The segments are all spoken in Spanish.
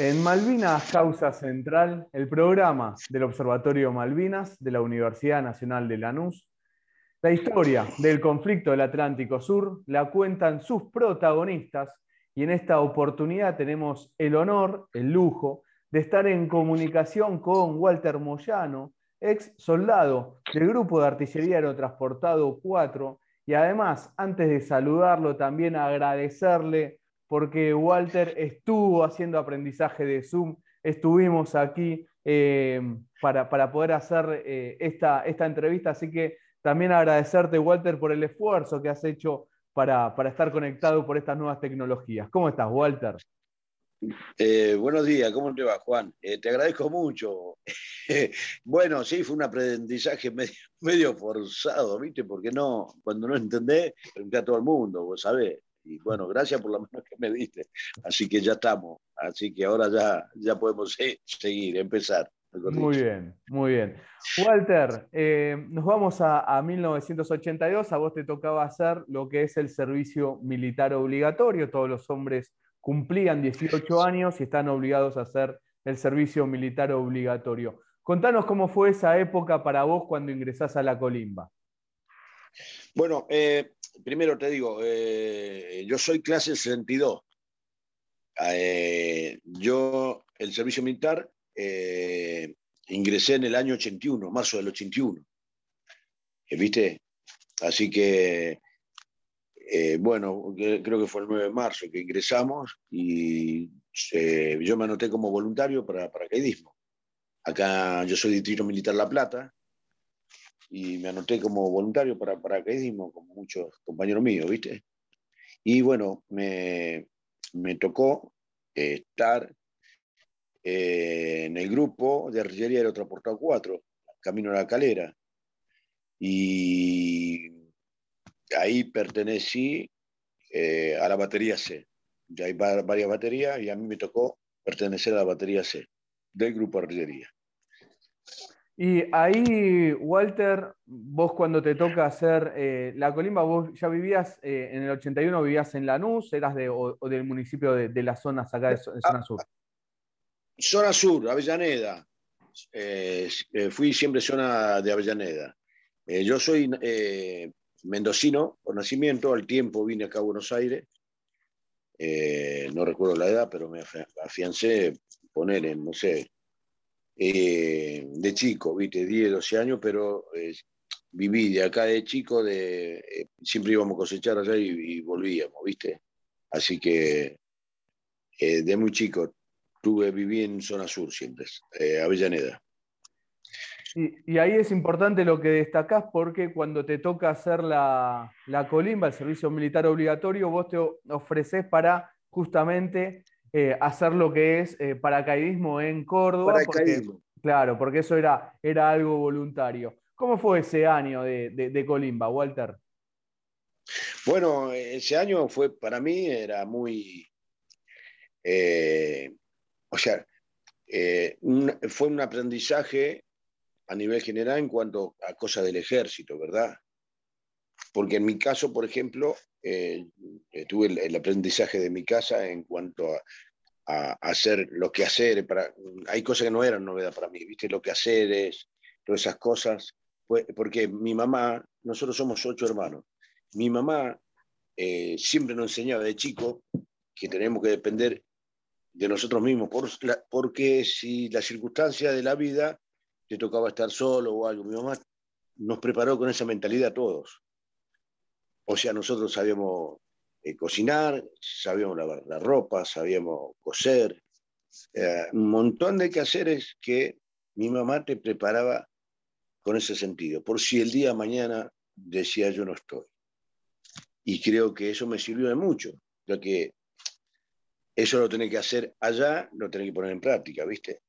En Malvinas Causa Central, el programa del Observatorio Malvinas de la Universidad Nacional de Lanús, la historia del conflicto del Atlántico Sur la cuentan sus protagonistas y en esta oportunidad tenemos el honor, el lujo, de estar en comunicación con Walter Moyano, ex soldado del Grupo de Artillería Aerotransportado 4, y además, antes de saludarlo, también agradecerle porque Walter estuvo haciendo aprendizaje de Zoom, estuvimos aquí eh, para, poder hacer eh, esta, esta entrevista, así que también agradecerte, Walter, por el esfuerzo que has hecho para, estar conectado por estas nuevas tecnologías. ¿Cómo estás, Walter? Eh, buenos días, ¿cómo te va, Juan? te agradezco mucho. bueno, sí, fue un aprendizaje medio, forzado, ¿viste? Porque no, cuando no entendés, pregunté a todo el mundo, vos sabés. Y bueno, gracias por la mano que me diste. Así que ya estamos. Así que ahora ya, ya podemos seguir, empezar. Muy bien, muy bien. Walter, eh, nos vamos a, 1982. A vos te tocaba hacer lo que es el servicio militar obligatorio. Todos los hombres cumplían 18 años y están obligados a hacer el servicio militar obligatorio. Contanos cómo fue esa época para vos cuando ingresás a la colimba. Bueno, eh, primero te digo, eh, yo soy clase 62. Eh, yo, el servicio militar, eh, ingresé en el año 81, marzo del 81. ¿Viste? Así que, bueno, creo que fue el 9 de marzo que ingresamos y yo me anoté como voluntario para paracaidismo. Acá yo soy distrito militar La Plata, y me anoté como voluntario para paracaidismo, como muchos compañeros míos, ¿viste? Y bueno, me, me tocó estar eh, en el grupo de artillería aerotransportado 4, camino a la calera. Y ahí pertenecí eh, a la batería C. Ya hay varias baterías y a mí me tocó pertenecer a la batería C del grupo de artillería. Y ahí, Walter, vos cuando te toca hacer eh, la colimba, vos ya vivías, eh, en el 81 vivías en Lanús, eras de, o, del municipio de, las zonas acá de, zona sur. Zona sur, Avellaneda. Eh, fui siempre zona de Avellaneda. yo soy mendocino por nacimiento, al tiempo vine acá a Buenos Aires. no recuerdo la edad, pero me afiancé, poner en, no sé, eh, de chico, viste, 10, 12 años, pero eh, viví de acá de chico, de, eh, siempre íbamos a cosechar allá y, volvíamos, viste. Así que de muy chico tuve, viví en zona sur siempre, Avellaneda. Y, ahí es importante lo que destacás porque cuando te toca hacer la, la colimba, el servicio militar obligatorio, vos te ofreces para justamente eh, hacer lo que es eh, paracaidismo en Córdoba. Paracaidismo. claro, porque eso era, era algo voluntario. ¿Cómo fue ese año de, Colimba, Walter? Bueno, ese año fue para mí, era muy. Eh, o sea, fue un aprendizaje a nivel general en cuanto a cosas del ejército, ¿verdad? Porque en mi caso, por ejemplo, eh, tuve el, aprendizaje de mi casa en cuanto a, hacer lo que hacer. Para, hay cosas que no eran novedad para mí, ¿viste? Lo que hacer es, todas esas cosas. porque mi mamá, nosotros somos ocho hermanos, mi mamá eh, siempre nos enseñaba de chico que tenemos que depender de nosotros mismos, porque si la circunstancia de la vida te tocaba estar solo o algo, mi mamá nos preparó con esa mentalidad a todos. O sea, nosotros sabíamos eh, cocinar, sabíamos lavar la ropa, sabíamos coser, eh, un montón de quehaceres que mi mamá te preparaba con ese sentido, por si el día de mañana decía yo no estoy. Y creo que eso me sirvió de mucho, ya que eso lo tenés que hacer allá, lo tenés que poner en práctica, ¿viste?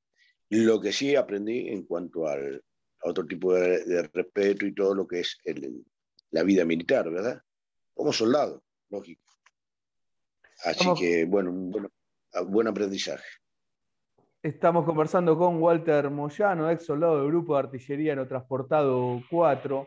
Lo que sí aprendí en cuanto al, a otro tipo de, respeto y todo lo que es la vida militar, ¿verdad? Como soldado, lógico. Así que, bueno, un buen, aprendizaje. Estamos conversando con Walter Moyano, ex soldado del Grupo de Artillería no Transportado 4,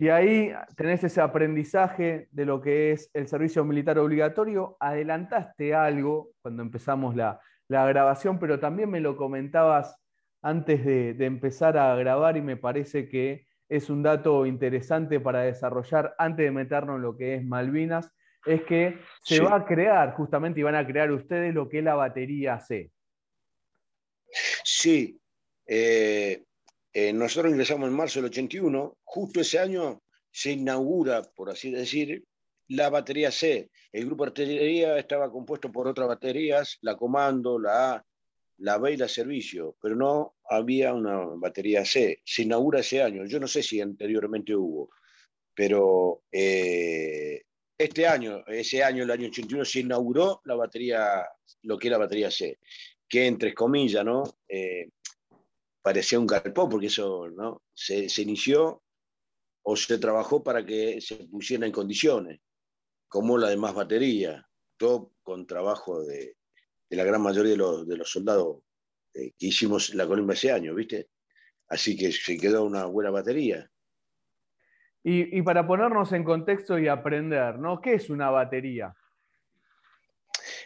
y ahí tenés ese aprendizaje de lo que es el servicio militar obligatorio. Adelantaste algo cuando empezamos la, la grabación, pero también me lo comentabas antes de, empezar a grabar y me parece que es un dato interesante para desarrollar antes de meternos en lo que es Malvinas, es que se va a crear justamente y van a crear ustedes lo que es la batería C. Sí, eh, eh, nosotros ingresamos en marzo del 81, justo ese año se inaugura, por así decir, la batería C. El grupo de artillería estaba compuesto por otras baterías, la comando, la A, la B y la servicio, pero no había una batería C. Se inaugura ese año. Yo no sé si anteriormente hubo, pero eh, este año, ese año, el año 81, se inauguró la batería, lo que era la batería C, que entre comillas, ¿no? Eh, parecía un galpón, porque eso ¿no? se, inició o se trabajó para que se pusiera en condiciones, como la demás batería, todo con trabajo de, la gran mayoría de los, de los soldados eh, que hicimos la Colombia ese año, ¿viste? Así que se quedó una buena batería. Y, para ponernos en contexto y aprender, ¿no? ¿Qué es una batería?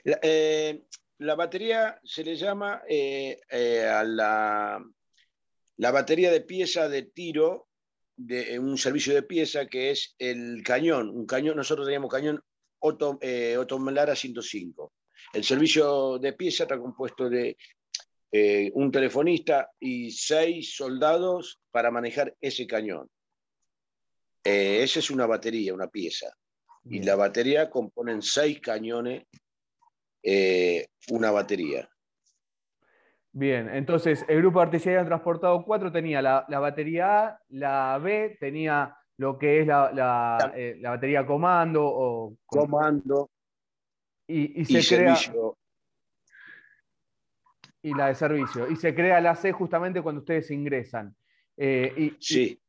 La, eh, batería se le llama eh, a la, la, batería de pieza de tiro de un servicio de pieza que es el cañón. Un cañón, nosotros teníamos cañón Otto, 105. El servicio de pieza está compuesto de eh, un telefonista y seis soldados para manejar ese cañón. Eh, esa es una batería, una pieza. Y la batería componen seis cañones, eh, una batería. Bien, entonces el grupo de artillería transportado 4 tenía la, batería A, la B tenía lo que es la, la, batería comando o comando y, se crea, Y la de servicio. Y se crea la C justamente cuando ustedes ingresan. Eh, y, sí.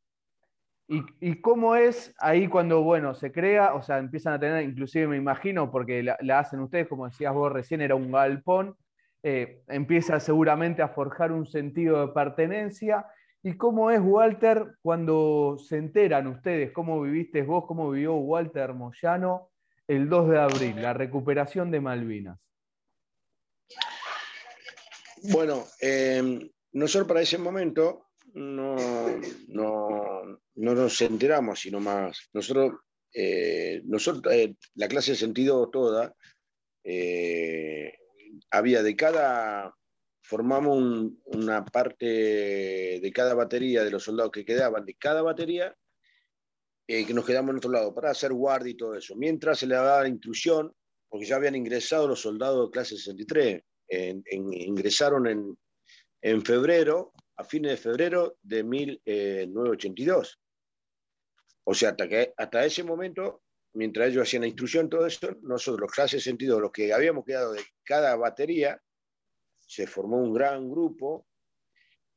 Y, cómo es ahí cuando, bueno, se crea, o sea, empiezan a tener, inclusive me imagino, porque la, hacen ustedes, como decías vos recién, era un galpón, eh, empieza seguramente a forjar un sentido de pertenencia. ¿Y cómo es, Walter, cuando se enteran ustedes? ¿Cómo viviste vos? ¿Cómo vivió Walter Moyano el 2 de abril, la recuperación de Malvinas? Bueno, em, nosotros para ese momento no, no, nos enteramos, sino más. Nosotros, eh, nosotros eh, la clase de sentido toda, eh, había de cada, formamos una parte de cada batería de los soldados que quedaban, de cada batería, eh, que nos quedamos en otro lado, para hacer guardia y todo eso. Mientras se le daba la instrucción, porque ya habían ingresado los soldados de clase 63, ingresaron en, en, febrero, a fines de febrero de 1982. Eh, o sea, hasta, que, hasta ese momento, mientras ellos hacían la instrucción, todo eso, nosotros, los clases sentido, los que habíamos quedado de cada batería, se formó un gran grupo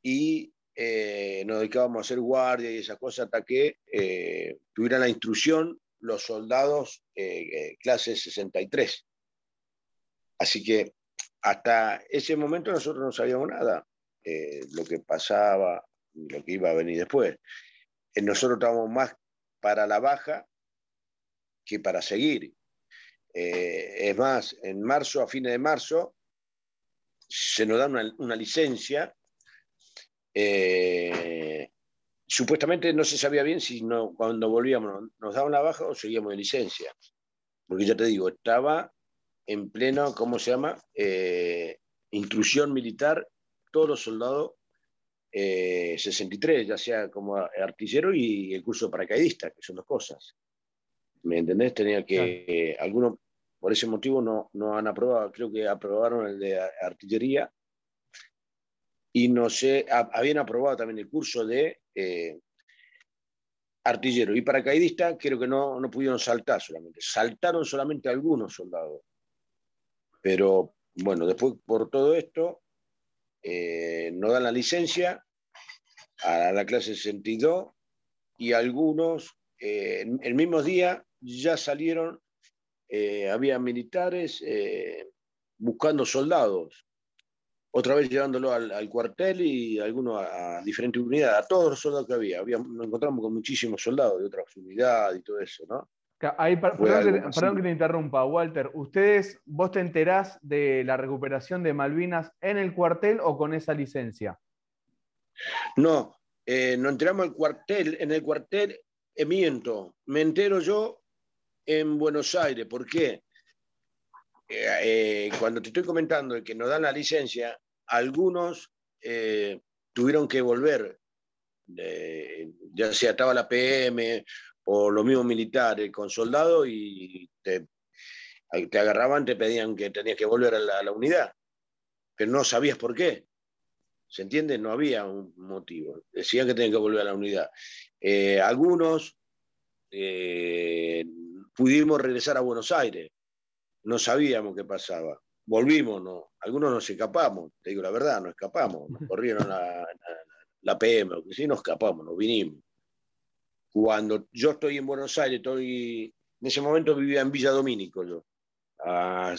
y eh, nos dedicábamos a hacer guardia y esas cosas hasta que eh, tuvieran la instrucción los soldados eh, clase 63. Así que hasta ese momento nosotros no sabíamos nada, lo que pasaba, lo que iba a venir después. nosotros estábamos más para la baja que para seguir. es más, en marzo, a fines de marzo, se nos da una licencia eh, supuestamente no se sabía bien si no, cuando volvíamos nos daban la baja o seguíamos de licencia. Porque ya te digo, estaba en pleno, ¿cómo se llama? Eh, instrucción militar, todos los soldados 63, eh, ya sea como artillero y el curso de paracaidista, que son dos cosas. ¿Me entendés? Tenía que, algunos por ese motivo no, no han aprobado, creo que aprobaron el de artillería y no sé, habían aprobado también el curso de eh, artillero y paracaidista, creo que no, no pudieron saltar solamente, saltaron solamente algunos soldados. Pero bueno, después por todo esto, eh, nos dan la licencia a la clase 62 y algunos, eh, el mismo día ya salieron, había militares buscando soldados otra vez llevándolo al, cuartel y algunos a, diferentes unidades, a todos los soldados que había. había. Nos encontramos con muchísimos soldados de otras unidades y todo eso, ¿no? Perdón, que, te interrumpa, Walter. ¿Ustedes, vos te enterás de la recuperación de Malvinas en el cuartel o con esa licencia? No, eh, nos enteramos el cuartel, en el cuartel, eh, miento, me entero yo en Buenos Aires. ¿Por qué? Eh, cuando te estoy comentando que nos dan la licencia, algunos tuvieron que volver, ya sea estaba la PM o los mismos militares con soldados y te, te, agarraban, te pedían que tenías que volver a la, unidad, pero no sabías por qué. ¿Se entiende? No había un motivo. Decían que tenían que volver a la unidad. Eh, algunos eh, pudimos regresar a Buenos Aires. No sabíamos qué pasaba. Volvimos, no. Algunos nos escapamos, te digo la verdad, nos escapamos. Nos corrieron la, la, PM, o que sí, nos escapamos, nos vinimos. Cuando yo estoy en Buenos Aires, estoy, en ese momento vivía en Villa Domínico a,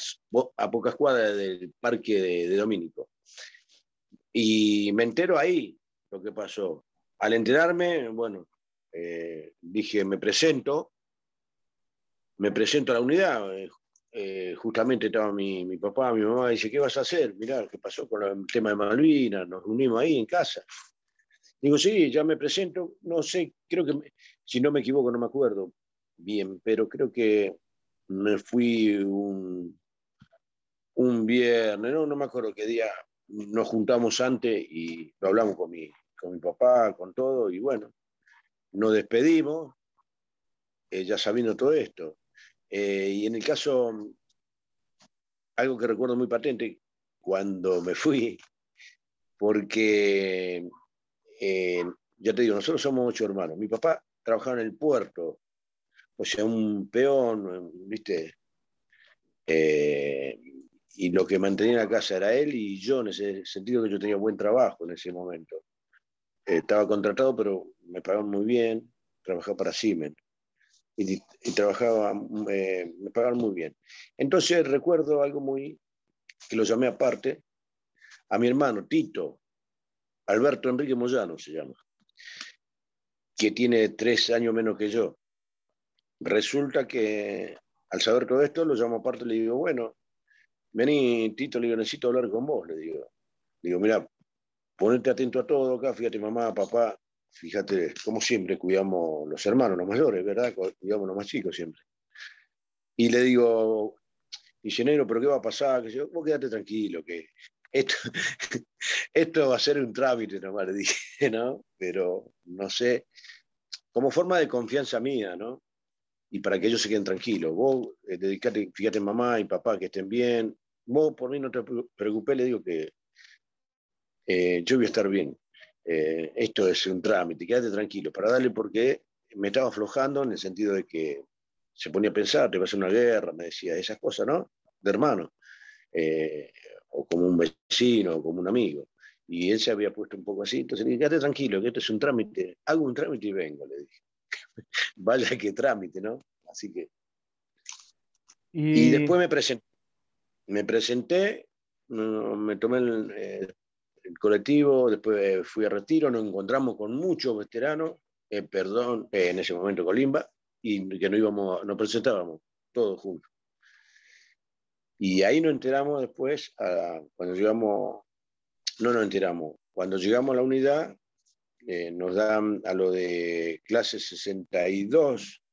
pocas cuadras del parque de, Domínico. Y me entero ahí lo que pasó. Al enterarme, bueno, eh, dije, me presento, me presento a la unidad. Eh, eh, justamente estaba mi, mi, papá, mi mamá, dice, ¿qué vas a hacer? Mirá, ¿qué pasó con el tema de Malvinas? Nos unimos ahí en casa. Digo, sí, ya me presento, no sé, creo que, si no me equivoco, no me acuerdo bien, pero creo que me fui un, un viernes, no, no me acuerdo qué día, nos juntamos antes y lo hablamos con mi, con mi papá, con todo, y bueno, nos despedimos, eh, ya sabiendo todo esto. Eh, y en el caso, algo que recuerdo muy patente, cuando me fui, porque eh, te digo, nosotros somos ocho hermanos. Mi papá trabajaba en el puerto, o sea, un peón, ¿viste? Eh, y lo que mantenía la casa era él y yo, en ese sentido que yo tenía buen trabajo en ese momento. Eh, estaba contratado, pero me pagaban muy bien, trabajaba para Siemens. Y, trabajaba, me pagaban muy bien. Entonces recuerdo algo muy, que lo llamé aparte, a mi hermano Tito, Alberto Enrique Moyano se llama, que tiene tres años menos que yo. Resulta que al saber todo esto, lo llamo aparte y le digo, bueno, vení, Tito, le digo, necesito hablar con vos, le digo. digo, mira, ponete atento a todo acá, fíjate mamá, papá, fíjate, como siempre cuidamos los hermanos, los mayores, ¿verdad? Cuidamos los más chicos siempre. Y le digo, ingeniero, pero ¿qué va a pasar? Que yo, vos quédate tranquilo, que esto, esto va a ser un trámite nomás, le dije, ¿no? Pero no sé, como forma de confianza mía, ¿no? Y para que ellos se queden tranquilos. Vos eh, dedicate, fíjate mamá y papá que estén bien. Vos por mí no te preocupes, le digo que eh, yo voy a estar bien. Eh, esto es un trámite, quédate tranquilo, para darle porque me estaba aflojando en el sentido de que se ponía a pensar, te va a hacer una guerra, me decía, esas cosas, ¿no? De hermano o como un vecino, o como un amigo. Y él se había puesto un poco así, entonces le dije, quédate tranquilo, que esto es un trámite, hago un trámite y vengo, le dije. Vaya que trámite, ¿no? Así que... Y, después me presenté, me presenté, me tomé el, colectivo, después fui a retiro, nos encontramos con muchos veteranos, eh, perdón, eh, en ese momento Colimba, y que no íbamos, nos presentábamos todos juntos. Y ahí nos enteramos después, cuando llegamos, no nos enteramos, cuando llegamos a la unidad, eh, nos dan a lo de clase 62,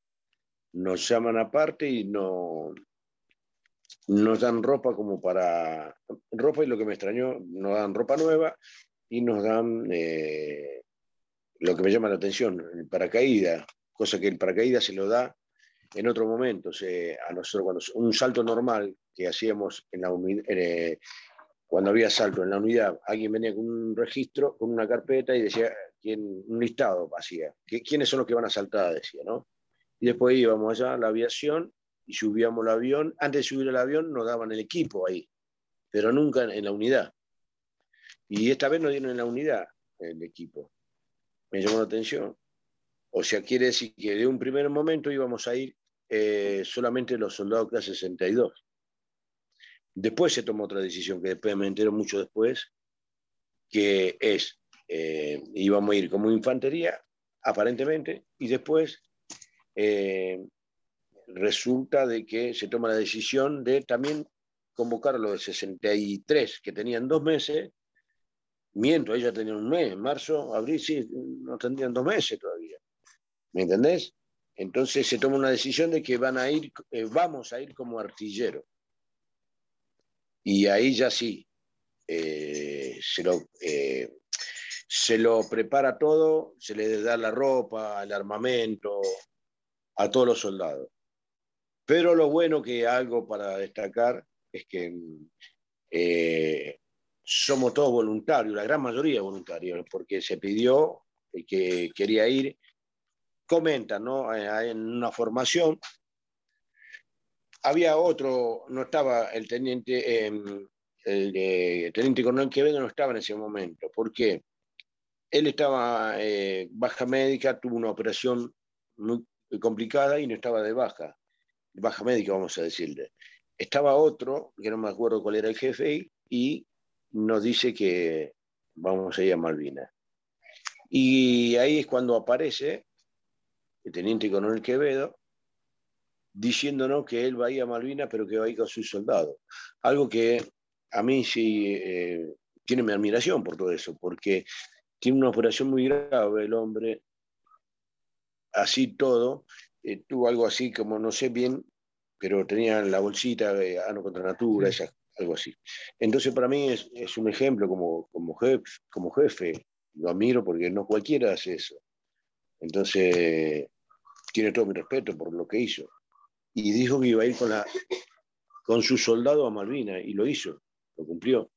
nos llaman aparte y no, nos dan ropa como para, ropa y lo que me extrañó, nos dan ropa nueva y nos dan eh, lo que me llama la atención, el paracaídas, cosa que el paracaídas se lo da en otro momento, a nosotros cuando un salto normal que hacíamos en la eh, cuando había salto en la unidad, alguien venía con un registro, con una carpeta y decía, un listado hacía, quiénes son los que van a saltar, decía, ¿no? Y después íbamos allá a la aviación y subíamos el avión. Antes de subir el avión nos daban el equipo ahí, pero nunca en, la unidad. Y esta vez nos dieron en la unidad el equipo. Me llamó la atención. O sea, quiere decir que de un primer momento íbamos a ir eh, solamente los soldados clase 62. Después se tomó otra decisión, que después me entero mucho después, que es, eh, íbamos a ir como infantería, aparentemente, y después eh, resulta de que se toma la decisión de también convocar a los de 63, que tenían dos meses, miento, ella tenía un mes, marzo, abril, sí, no tendrían dos meses todavía. ¿Me entendés? Entonces se toma una decisión de que van a ir, eh, vamos a ir como artillero. Y ahí ya sí, eh, se, lo, eh, se lo prepara todo, se le da la ropa, el armamento a todos los soldados. Pero lo bueno que algo para destacar es que somos todos voluntarios, la gran mayoría voluntarios, porque se pidió que quería ir comentan, ¿no? Eh, en una formación. Había otro, no estaba el teniente, em, el teniente coronel Quevedo no estaba en ese momento. ¿Por qué? Él estaba eh, baja médica, tuvo una operación muy complicada y no estaba de baja. Baja médica, vamos a decirle. Estaba otro, que no me acuerdo cuál era el jefe, y nos dice que vamos a ir a Malvinas. Y ahí es cuando aparece el teniente coronel Quevedo, diciéndonos que él va a ir a Malvinas, pero que va a ir con sus soldados. Algo que a mí sí eh, tiene mi admiración por todo eso, porque tiene una operación muy grave el hombre, así todo, eh, tuvo algo así como, no sé bien, pero tenía la bolsita de Ano contra Natura, algo así. Entonces para mí es, es un ejemplo como, como jefe, lo admiro porque no cualquiera hace eso. Entonces, tiene todo mi respeto por lo que hizo. Y dijo que iba a ir con, la, con su soldado a Malvinas, y lo hizo, lo cumplió.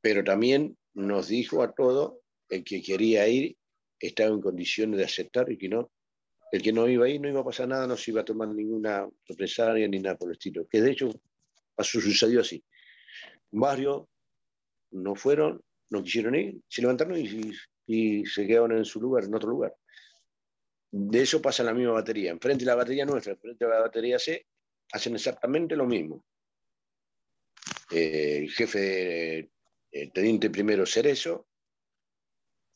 Pero también nos dijo a todos, el que quería ir estaba en condiciones de aceptar y que no. El que no iba a ir no iba a pasar nada, no se iba a tomar ninguna represalia ni nada por el estilo. Que de hecho pasó, sucedió así. Varios no fueron, no quisieron ir, se levantaron y, y se quedaron en su lugar, en otro lugar de eso pasa la misma batería. Enfrente de la batería nuestra, enfrente de la batería C, hacen exactamente lo mismo. Eh, el jefe, el teniente primero Cerezo,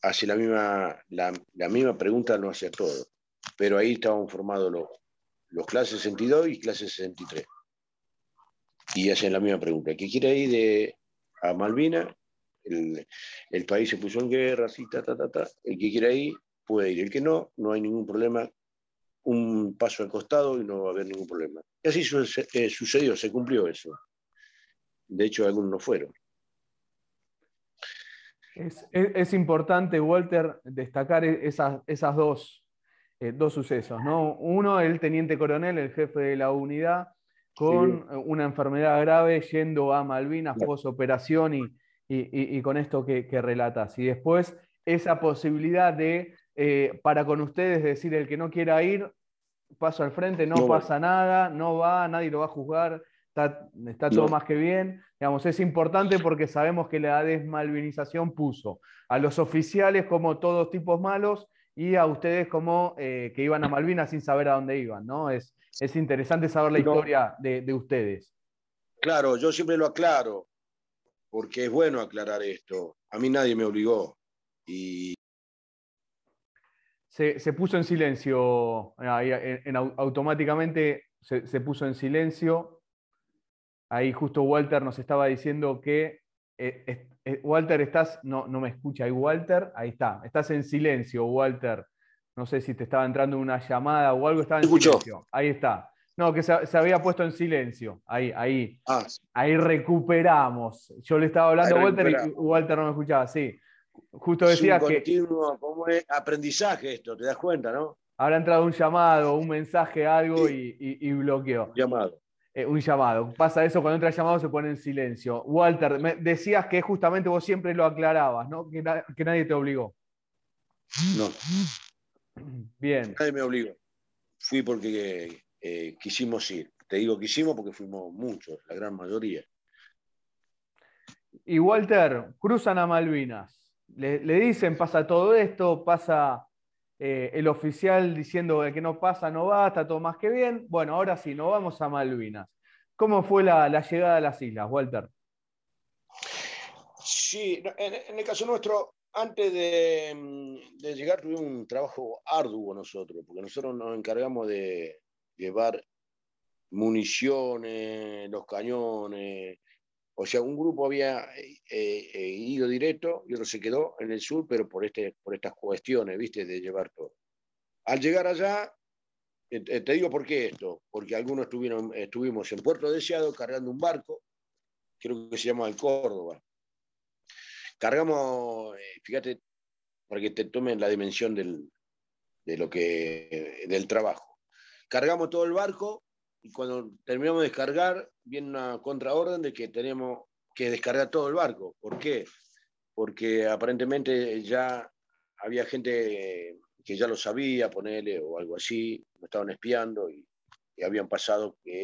hace la misma, la, misma pregunta, no hace todo. Pero ahí estaban formados los, los clases 62 y clases 63. Y hacen la misma pregunta. ¿Qué quiere ir de, a Malvina? El, el, país se puso en guerra, así, ta, ta, ta. El que quiere ir puede ir. El que no, no hay ningún problema. Un paso al costado y no va a haber ningún problema. Y así eh, sucedió, se cumplió eso. De hecho, algunos no fueron. Es, importante, Walter, destacar e-, esas, esas dos, eh, dos sucesos. ¿no? Uno, el teniente coronel, el jefe de la unidad, con una enfermedad grave yendo a Malvinas posoperación y, y, y, con esto que, que relatas. Y después esa posibilidad de eh, para con ustedes decir el que no quiera ir, paso al frente, no, pasa nada, no va, nadie lo va a juzgar, está, todo más que bien. Digamos, es importante porque sabemos que la desmalvinización puso a los oficiales como todos tipos malos y a ustedes como eh, que iban a Malvinas sin saber a dónde iban, ¿no? Es, es interesante saber la historia de, de ustedes. Claro, yo siempre lo aclaro, porque es bueno aclarar esto. A mí nadie me obligó. Y se, puso en silencio, automáticamente se, puso en silencio. Ahí justo Walter nos estaba diciendo que, eh, eh, Walter, estás, no, no me escucha ahí Walter, ahí está, estás en silencio, Walter. No sé si te estaba entrando una llamada o algo, estaba en silencio. Ahí está. No, que se, había puesto en silencio. Ahí, ahí. Ah. Ahí recuperamos. Yo le estaba hablando a Walter y Walter no me escuchaba, sí. Justo decía es un continuo, como aprendizaje esto, te das cuenta, ¿no? Habrá entrado un llamado, un mensaje, algo y, y, bloqueó. Llamado. Eh, un llamado. Pasa eso cuando entra el llamado se pone en silencio. Walter, me decías que justamente vos siempre lo aclarabas, ¿no? Que, nadie te obligó. No. Bien. Nadie me obligó. Fui porque eh, quisimos ir. Te digo quisimos porque fuimos muchos, la gran mayoría. Y Walter, cruzan a Malvinas le, dicen, pasa todo esto, pasa eh, el oficial diciendo que no pasa, no va, está todo más que bien. Bueno, ahora sí, nos vamos a Malvinas. ¿Cómo fue la, llegada a las islas, Walter? Sí, en, el caso nuestro, antes de, llegar tuvimos un trabajo arduo nosotros, porque nosotros nos encargamos de llevar municiones, los cañones. O sea, un grupo había ido directo y otro se quedó en el sur, pero por, este, por estas cuestiones, ¿viste? De llevar todo. Al llegar allá, te digo por qué esto, porque algunos estuvimos en Puerto Deseado cargando un barco, creo que se llama el Córdoba. Cargamos, fíjate, para que te tomen la dimensión de lo que, del trabajo. Cargamos todo el barco y cuando terminamos de descargar, viene una contraorden de que tenemos que descargar todo el barco. ¿Por qué? Porque aparentemente ya había gente que ya lo sabía, ponerle o algo así, me estaban espiando y, habían pasado que,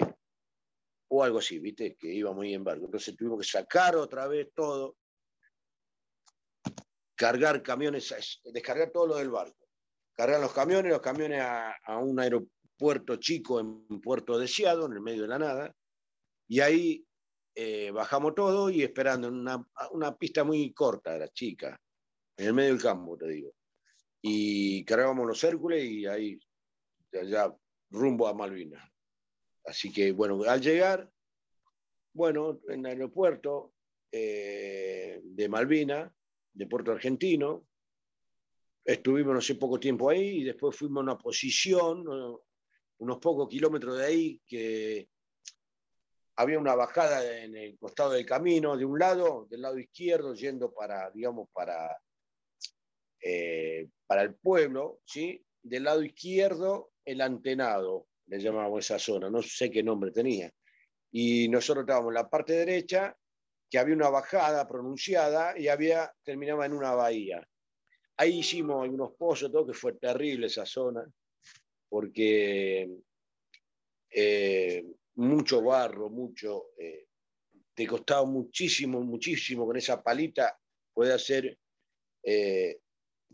o algo así, ¿viste? Que iba muy en barco. Entonces tuvimos que sacar otra vez todo, cargar camiones, descargar todo lo del barco. Cargar los camiones, los camiones a, un aeropuerto chico en Puerto Deseado, en el medio de la nada, y ahí eh, bajamos todo y esperando en una, una pista muy corta, era chica, en el medio del campo, te digo y cargábamos los Hércules y ahí ya rumbo a Malvinas. Así que bueno, al llegar, bueno, en el aeropuerto eh, de Malvinas, de Puerto Argentino, estuvimos no sé poco tiempo ahí y después fuimos a una posición, unos pocos kilómetros de ahí, que había una bajada en el costado del camino, de un lado, del lado izquierdo, yendo para, digamos, para eh, para el pueblo, ¿sí? del lado izquierdo el antenado, le llamábamos esa zona, no sé qué nombre tenía. Y nosotros estábamos en la parte derecha, que había una bajada pronunciada y había, terminaba en una bahía. Ahí hicimos algunos pozos, todo que fue terrible esa zona, porque eh, mucho barro, mucho, eh, te costaba muchísimo, muchísimo con esa palita poder hacer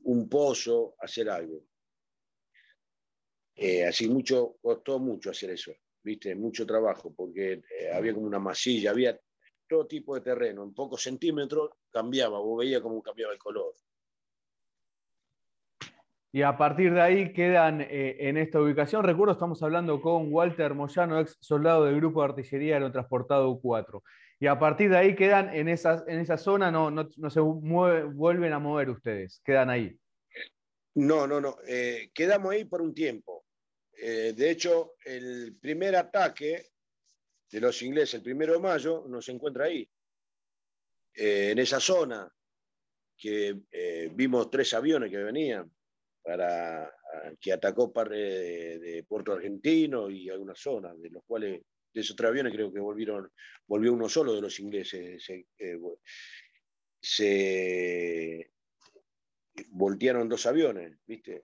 un pozo, hacer algo. Eh, así mucho, costó mucho hacer eso, ¿viste? Mucho trabajo, porque eh, había como una masilla, había todo tipo de terreno, en pocos centímetros cambiaba, vos veías cómo cambiaba el color. Y a partir de ahí quedan eh, en esta ubicación, recuerdo, estamos hablando con Walter Moyano, ex soldado del Grupo de Artillería Aerotransportado U4. Y a partir de ahí quedan en esa, en esa zona, no, no, se vuelven a mover ustedes, quedan ahí. No, no, no, eh, quedamos ahí por un tiempo. Eh, de hecho, el primer ataque de los ingleses, el primero de mayo, nos encuentra ahí, en esa zona, que vimos tres aviones que venían para que atacó parte de, Puerto Argentino y algunas zonas, de los cuales, de esos tres aviones creo que volvieron, volvió uno solo de los ingleses. Se, se voltearon dos aviones, ¿viste?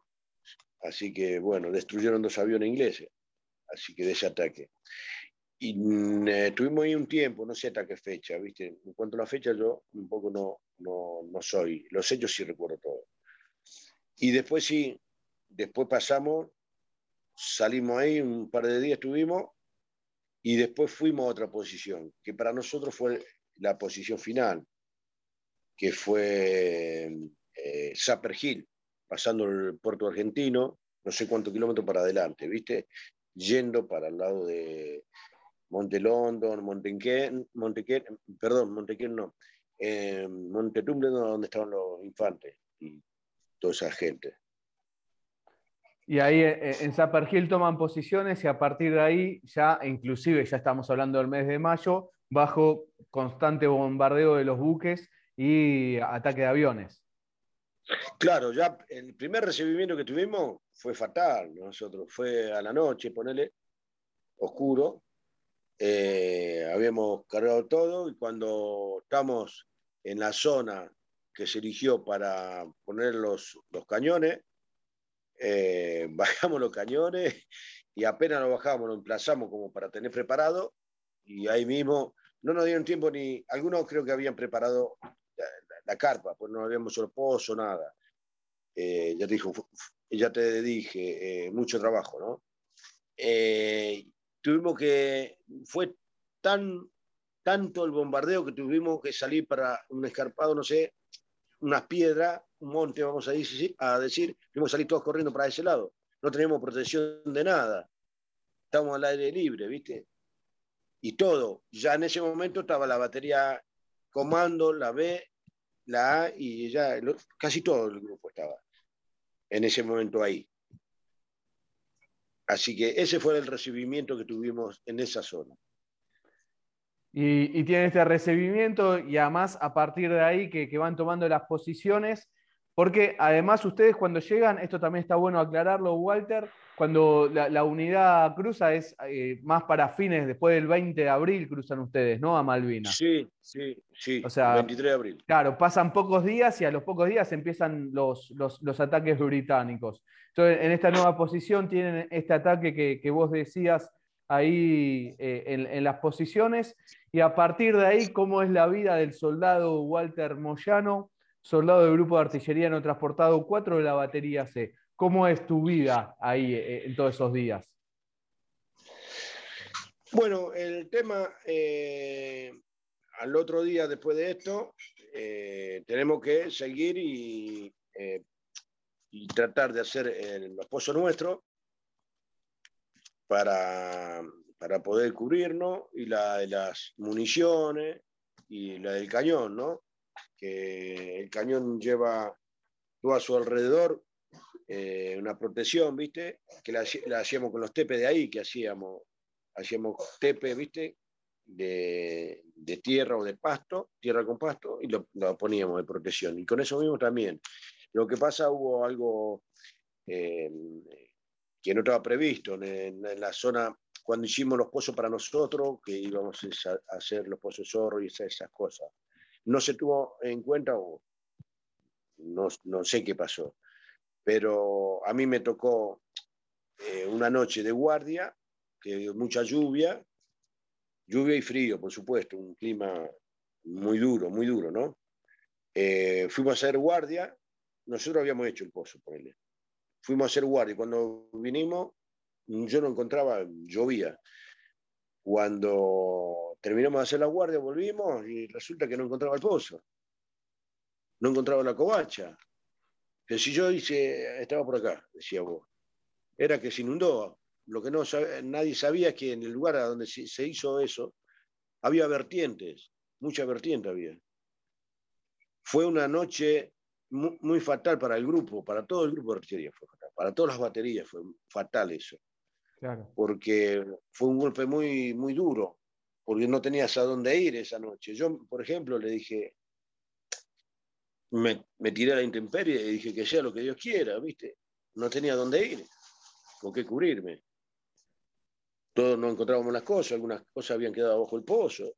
Así que, bueno, destruyeron dos aviones ingleses, así que de ese ataque. Y mm, eh, tuvimos ahí un tiempo, no sé hasta qué fecha, ¿viste? En cuanto a la fecha, yo un poco no, no, no soy, los hechos sí recuerdo todo. Y después sí, después pasamos, salimos ahí, un par de días estuvimos, y después fuimos a otra posición, que para nosotros fue la posición final, que fue eh, Zapper Hill, pasando el puerto argentino, no sé cuántos kilómetros para adelante, ¿viste? Yendo para el lado de Monte London, Montequén, Montequén, perdón, Montequén no, eh, Monte donde estaban los infantes. Y toda esa gente. Y ahí eh, eh, en Zapper Hill toman posiciones y a partir de ahí ya, inclusive ya estamos hablando del mes de mayo, bajo constante bombardeo de los buques y ataque de aviones. Claro, ya el primer recibimiento que tuvimos fue fatal, nosotros, fue a la noche, ponele, oscuro, eh, habíamos cargado todo y cuando estamos en la zona que se eligió para poner los, los cañones, eh, bajamos los cañones y apenas lo bajamos, lo emplazamos como para tener preparado y ahí mismo no nos dieron tiempo ni, algunos creo que habían preparado la, carpa, pues no habíamos solo pozo, nada. Eh, ya te dijo, ya te dije, eh, mucho trabajo, ¿no? tuvimos que, fue tan, tanto el bombardeo que tuvimos que salir para un escarpado, no sé, unas piedras, un monte, vamos a decir, a decir, salir todos corriendo para ese lado. No teníamos protección de nada. estábamos al aire libre, ¿viste? Y todo, ya en ese momento estaba la batería comando, la B, la A y ya casi todo el grupo estaba en ese momento ahí. Así que ese fue el recibimiento que tuvimos en esa zona. Y, y tienen este recibimiento y además a partir de ahí que, que van tomando las posiciones porque además ustedes cuando llegan, esto también está bueno aclararlo, Walter, cuando la, unidad cruza es eh, más para fines, después del 20 de abril cruzan ustedes, ¿no? A Malvinas. Sí, sí, sí. O sea, 23 de abril. Claro, pasan pocos días y a los pocos días empiezan los, los, ataques británicos. Entonces, en esta nueva posición tienen este ataque que, vos decías ahí eh, en, las posiciones y a partir de ahí, ¿cómo es la vida del soldado Walter Moyano? soldado del grupo de artillería no transportado 4 de la batería C. ¿Cómo es tu vida ahí eh, en todos esos días? Bueno, el tema, eh, al otro día después de esto, tenemos que seguir y, tratar de hacer los pozos nuestros para, para poder cubrirnos y la de las municiones y la del cañón, ¿no? que el cañón lleva todo a su alrededor eh, una protección, ¿viste? Que la, hacíamos con los tepes de ahí, que hacíamos, hacíamos tepe, ¿viste? De, tierra o de pasto, tierra con pasto, y lo, poníamos de protección. Y con eso mismo también. Lo que pasa, hubo algo eh, que no estaba previsto en, la zona, cuando hicimos los pozos para nosotros, que íbamos a hacer los pozos zorro y esas cosas no se tuvo en cuenta o no, sé qué pasó. Pero a mí me tocó eh, una noche de guardia, que mucha lluvia, lluvia y frío, por supuesto, un clima muy duro, muy duro, ¿no? Eh, fuimos a hacer guardia, nosotros habíamos hecho el pozo, por él. Fuimos a hacer guardia, cuando vinimos, yo no encontraba, llovía. Cuando terminamos de hacer la guardia, volvimos y resulta que no encontraba el pozo. No encontraba la covacha. Pero si yo hice, estaba por acá, decía vos. Era que se inundó. Lo que no nadie sabía es que en el lugar donde se, hizo eso había vertientes, mucha vertiente había. Fue una noche muy, fatal para el grupo, para todo el grupo de artillería fue fatal, para todas las baterías fue fatal eso. Porque fue un golpe muy, muy duro porque no tenías a dónde ir esa noche. Yo, por ejemplo, le dije, me, tiré a la intemperie y dije que sea lo que Dios quiera, ¿viste? No tenía dónde ir, con qué cubrirme. Todos no encontrábamos las cosas, algunas cosas habían quedado bajo el pozo,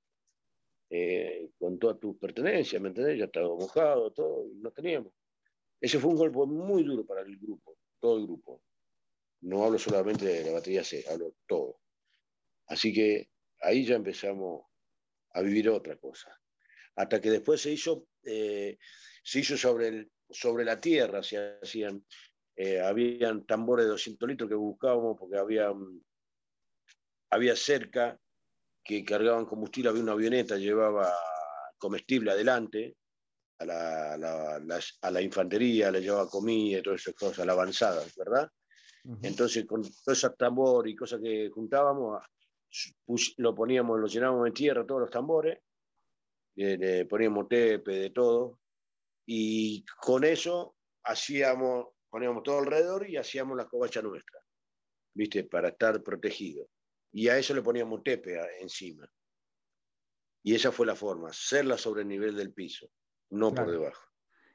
eh, con todas tus pertenencias, ¿me entendés? Ya estaba mojado, todo, no teníamos. Ese fue un golpe muy duro para el grupo, todo el grupo. No hablo solamente de la batería C, hablo todo. Así que ahí ya empezamos a vivir otra cosa. Hasta que después se hizo, eh, se hizo sobre, el, sobre la tierra, se hacían, eh, habían tambores de 200 litros que buscábamos porque había, había cerca que cargaban combustible, había una avioneta, llevaba comestible adelante, a la, a la, infantería, le llevaba comida y todas esas cosas, a la avanzada, ¿verdad? Entonces, con todo ese tambor y cosas que juntábamos, lo poníamos, lo llenábamos de tierra, todos los tambores, le, poníamos tepe, de todo, y con eso hacíamos, poníamos todo alrededor y hacíamos la covacha nuestra, ¿viste? Para estar protegido. Y a eso le poníamos tepe encima. Y esa fue la forma, hacerla sobre el nivel del piso, no por debajo.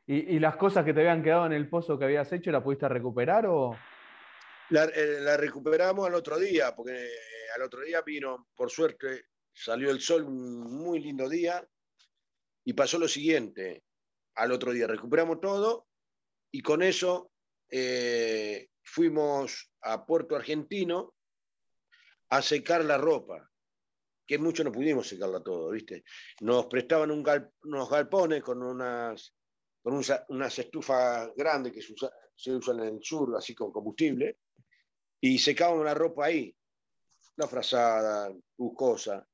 ¿Y, ¿Y, las cosas que te habían quedado en el pozo que habías hecho, ¿la pudiste recuperar o...? Eh, la, recuperamos al otro día, porque al otro día vino, por suerte, salió el sol, un muy lindo día, y pasó lo siguiente, al otro día recuperamos todo, y con eso eh, fuimos a Puerto Argentino a secar la ropa, que mucho no pudimos secarla todo, ¿viste? Nos prestaban unos galpones con unas, con unas estufas grandes que se usan en el sur, así con combustible, y secábamos la ropa ahí, la frazada, cosa.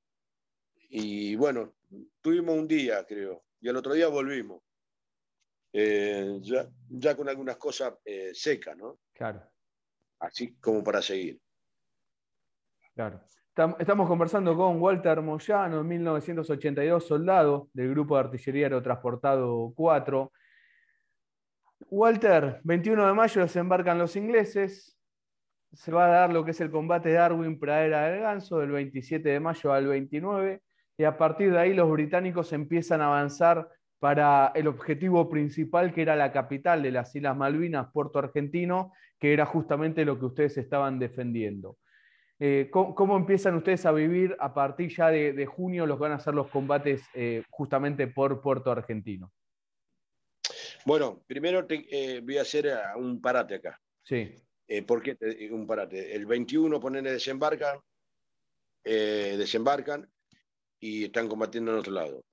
Y bueno, tuvimos un día, creo, y al otro día volvimos. Eh, ya, con algunas cosas eh, secas, ¿no? Claro. Así como para seguir. Claro. Estamos conversando con Walter Moyano, en 1982, soldado del Grupo de Artillería Aerotransportado 4. Walter, 21 de mayo desembarcan los ingleses. Se va a dar lo que es el combate Darwin-Pradera del Ganso, del 27 de mayo al 29. Y a partir de ahí los británicos empiezan a avanzar para el objetivo principal, que era la capital de las Islas Malvinas, Puerto Argentino, que era justamente lo que ustedes estaban defendiendo. Eh, ¿cómo, empiezan ustedes a vivir a partir ya de, junio los van a ser los combates eh, justamente por Puerto Argentino? Bueno, primero eh, voy a hacer un parate acá. Sí. ¿Por qué un parate? El 21 ponen desembarcan, desembarcan y están combatiendo en otro lado.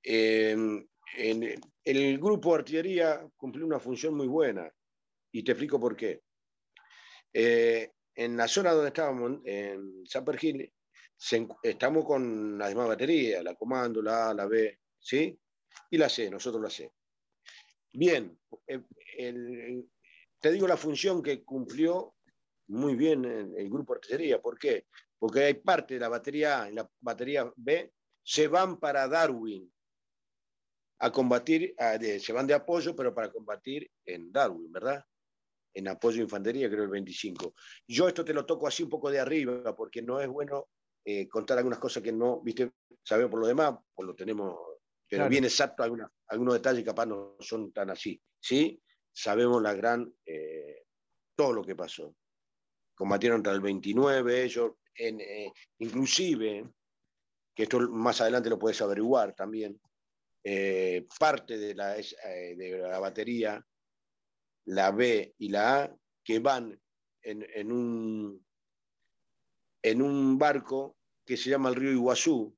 Em, en, el grupo de artillería cumplió una función muy buena y te explico por qué en la zona donde estábamos, en San Pergil, estamos con la misma batería, la comando, la A, la B, ¿sí? Y la C, nosotros la C. Bien, eh, te digo la función que cumplió muy bien el, grupo de artillería. ¿Por qué? Porque hay parte de la batería A y la batería B se van para Darwin a combatir, se van de apoyo, pero para combatir en Darwin, ¿verdad? En apoyo de infantería, creo el 25. Yo esto te lo toco así un poco de arriba, porque no es bueno eh, contar algunas cosas que no, viste, sabemos por lo demás, pues lo tenemos, pero bien exacto, algunos, algunos detalles capaz no son tan así, ¿sí? Sabemos la gran, eh, todo lo que pasó. Combatieron hasta el 29, ellos, en, eh, inclusive, que esto más adelante lo puedes averiguar también, parte de la, de la batería la B y la A, que van en, un, en un barco que se llama el río Iguazú,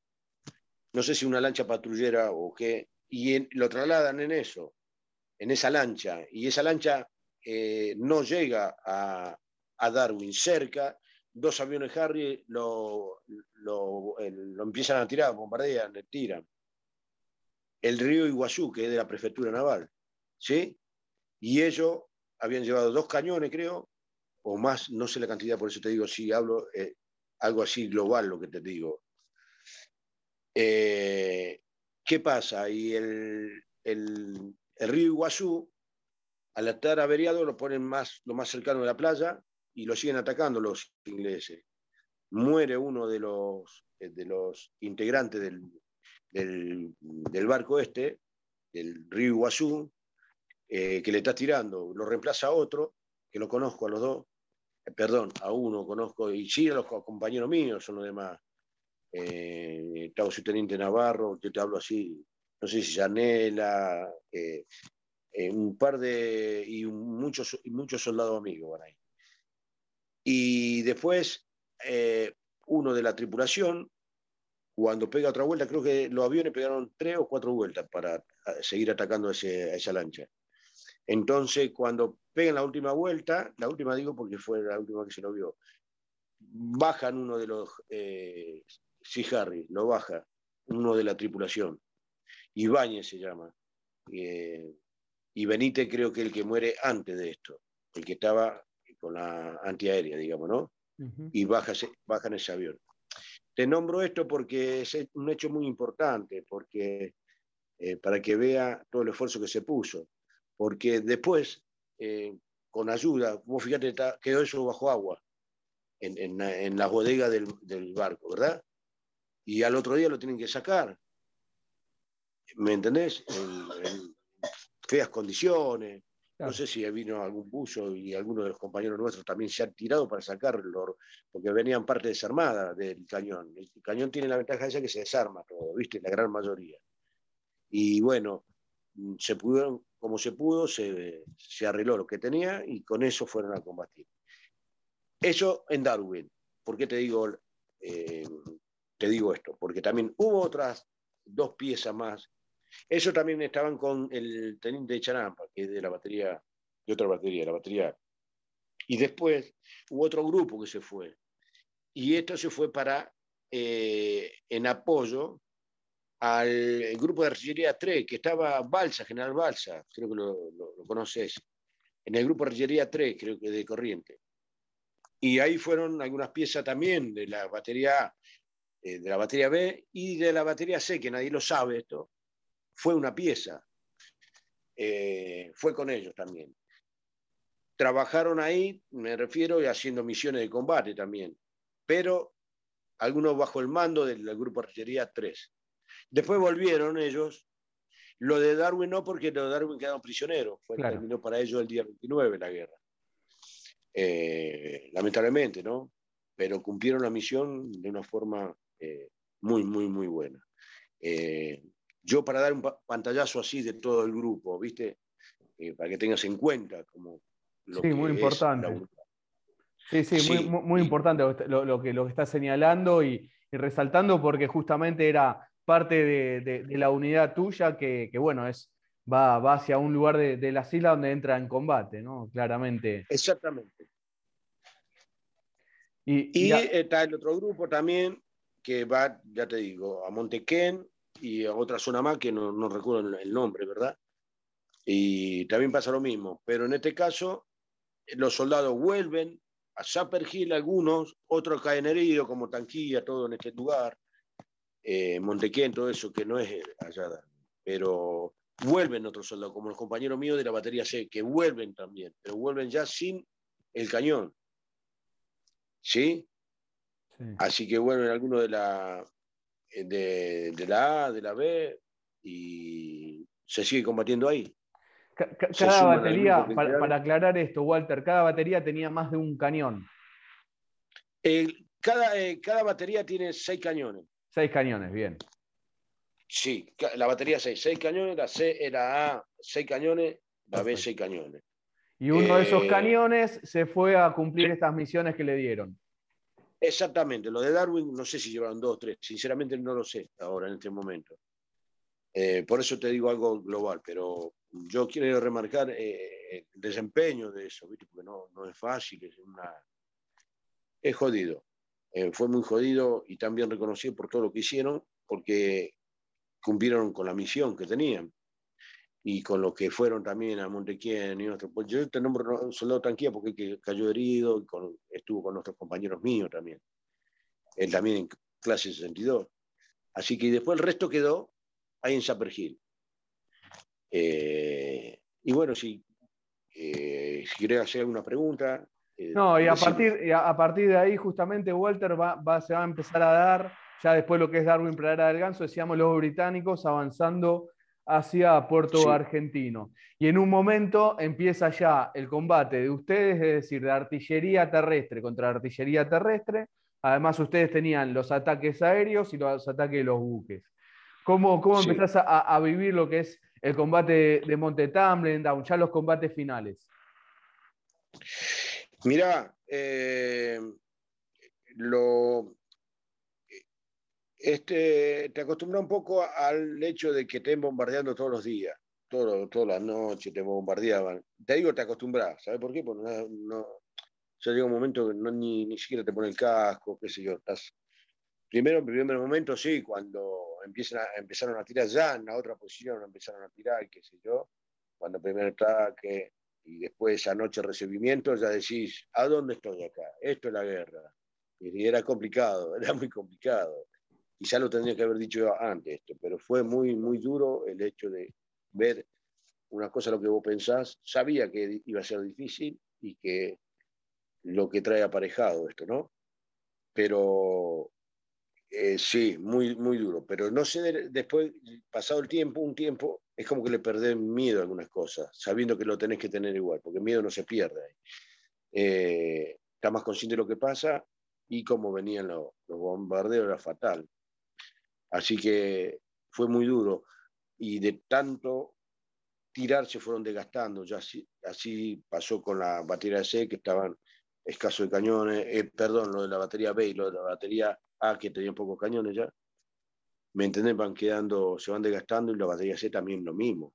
no sé si una lancha patrullera o qué, y lo trasladan en eso, en esa lancha, y esa lancha eh, no llega a, Darwin, cerca, dos aviones Harry lo, lo, lo empiezan a tirar, bombardean, le tiran. El río Iguazú, que es de la prefectura naval, ¿sí? Y ellos habían llevado dos cañones, creo, o más, no sé la cantidad, por eso te digo, si hablo eh, algo así global lo que te digo. Eh, ¿Qué pasa? Y el, río Iguazú, al estar averiado, lo ponen más, lo más cercano de la playa y lo siguen atacando los ingleses. Muere uno de los, eh, de los integrantes del, del barco este, del río Iguazú, eh, que le estás tirando, lo reemplaza a otro, que lo conozco a los dos, eh, perdón, a uno conozco, y sí a los compañeros míos, son los demás. Eh, su teniente Navarro, yo te hablo así, no sé si Janela, eh, un par de, y muchos, muchos soldados amigos van ahí. Y después, uno de la tripulación, cuando pega otra vuelta, creo que los aviones pegaron tres o cuatro vueltas para seguir atacando a esa lancha. Entonces, cuando pegan la última vuelta, la última digo porque fue la última que se lo vio, bajan uno de los, eh, sí, Harry, lo baja, uno de la tripulación, Ibáñez se llama, eh, y Benítez creo que el que muere antes de esto, el que estaba con la antiaérea, digamos, ¿no? Y baja, bajan ese avión. Te nombro esto porque es un hecho muy importante, porque eh, para que vea todo el esfuerzo que se puso porque después, eh, con ayuda, vos fíjate, quedó eso bajo agua, en, la bodega del, barco, ¿verdad? Y al otro día lo tienen que sacar. ¿Me entendés? En, feas condiciones. No sé si vino algún buzo y alguno de los compañeros nuestros también se han tirado para sacarlo, porque venían parte desarmada del cañón. El cañón tiene la ventaja esa que se desarma todo, ¿viste? La gran mayoría. Y bueno, se pudieron como se pudo, se, arregló lo que tenía y con eso fueron a combatir. Eso en Darwin. ¿Por qué te digo, eh, te digo esto? Porque también hubo otras dos piezas más. Eso también estaban con el teniente de Charampa, que es de la batería, de otra batería, la batería. Y después hubo otro grupo que se fue. Y esto se fue para, eh, en apoyo al grupo de artillería 3, que estaba Balsa, General Balsa, creo que lo, conoces, en el grupo de artillería 3, creo que de Corriente. Y ahí fueron algunas piezas también de la batería eh, de la batería B y de la batería C, que nadie lo sabe esto, fue una pieza. Eh, fue con ellos también. Trabajaron ahí, me refiero, haciendo misiones de combate también, pero algunos bajo el mando del, grupo Artillería 3. Después volvieron ellos. Lo de Darwin no, porque lo de Darwin quedaron prisioneros. Fue, Terminó para ellos el día 29 la guerra. Eh, lamentablemente, ¿no? Pero cumplieron la misión de una forma eh, muy, muy, muy buena. Eh, yo para dar un pantallazo así de todo el grupo, ¿viste? para que tengas en cuenta como lo sí, muy importante. Sí, sí, muy, muy, importante lo, que, lo que está señalando y, resaltando porque justamente era parte de, la unidad tuya que, bueno, es, va, va, hacia un lugar de, de la islas donde entra en combate, ¿no? Claramente. Exactamente. Y, está el otro grupo también, que va, ya te digo, a Montequén y a otra zona más que no, recuerdo el nombre, ¿verdad? Y también pasa lo mismo, pero en este caso los soldados vuelven a Zapper Hill algunos, otros caen heridos como Tanquilla, todo en este lugar, eh, Montequén, todo eso que no es allá, pero vuelven otros soldados, como los compañeros míos de la batería C, que vuelven también, pero vuelven ya sin el cañón. ¿Sí? Así que bueno, en alguno de la, de, la A, de la B, y se sigue combatiendo ahí. Cada batería, para, aclarar esto, Walter, cada batería tenía más de un cañón. cada, eh, cada batería tiene seis cañones. Seis cañones, bien. Sí, la batería seis, seis cañones, la C era A, seis cañones, la B seis cañones. Y uno de esos eh, cañones se fue a cumplir estas misiones que le dieron. Exactamente, lo de Darwin no sé si llevaron dos, tres, sinceramente no lo sé ahora en este momento. Eh, por eso te digo algo global, pero yo quiero remarcar eh, el desempeño de eso, porque no, no es fácil, es, una... es jodido. Fue muy jodido y también reconocido por todo lo que hicieron, porque cumplieron con la misión que tenían y con lo que fueron también a Montequien y otros. Pues yo te nombro soldado tanquía porque cayó herido y estuvo con nuestros compañeros míos también. Él también en clase 62. Así que después el resto quedó ahí en Sapper eh, y bueno, si, eh, si hacer alguna pregunta. Eh, no, y a partir, a partir de ahí justamente Walter va, se va a empezar a dar, ya después lo que es Darwin Pradera del Ganso, decíamos los británicos avanzando hacia Puerto Argentino. Y en un momento empieza ya el combate de ustedes, es decir, de artillería terrestre contra artillería terrestre. Además, ustedes tenían los ataques aéreos y los ataques de los buques. ¿Cómo, cómo empezás a, vivir lo que es el combate de Monte Tumbling, ya los combates finales? Mira, eh, este, te acostumbras un poco al hecho de que estén bombardeando todos los días, todo, todas las noches te bombardeaban. Te digo, te acostumbras, ¿sabes por qué? Porque no, no, llega un momento que no, ni, ni siquiera te pone el casco, qué sé yo. Estás... Primero, en primer momento, sí, cuando empiezan a, empezaron a tirar ya en la otra posición, empezaron a tirar, qué sé yo, cuando primer ataque y después anoche recibimiento, ya decís, ¿a dónde estoy acá? Esto es la guerra. Y era complicado, era muy complicado. Quizá lo tendría que haber dicho antes esto, pero fue muy, muy duro el hecho de ver una cosa lo que vos pensás. Sabía que iba a ser difícil y que lo que trae aparejado esto, ¿no? Pero eh, sí, muy, muy duro. Pero no sé, después, pasado el tiempo, un tiempo, es como que le perdés miedo a algunas cosas, sabiendo que lo tenés que tener igual, porque miedo no se pierde. Eh, está más consciente de lo que pasa y cómo venían los, los bombardeos era fatal. Así que fue muy duro. Y de tanto tirar se fueron desgastando. Ya así, pasó con la batería C, que estaban escasos de cañones, eh, perdón, lo de la batería B y lo de la batería A, que tenía pocos cañones ya. ¿Me entendés? Van quedando, se van desgastando y la batería C también lo mismo.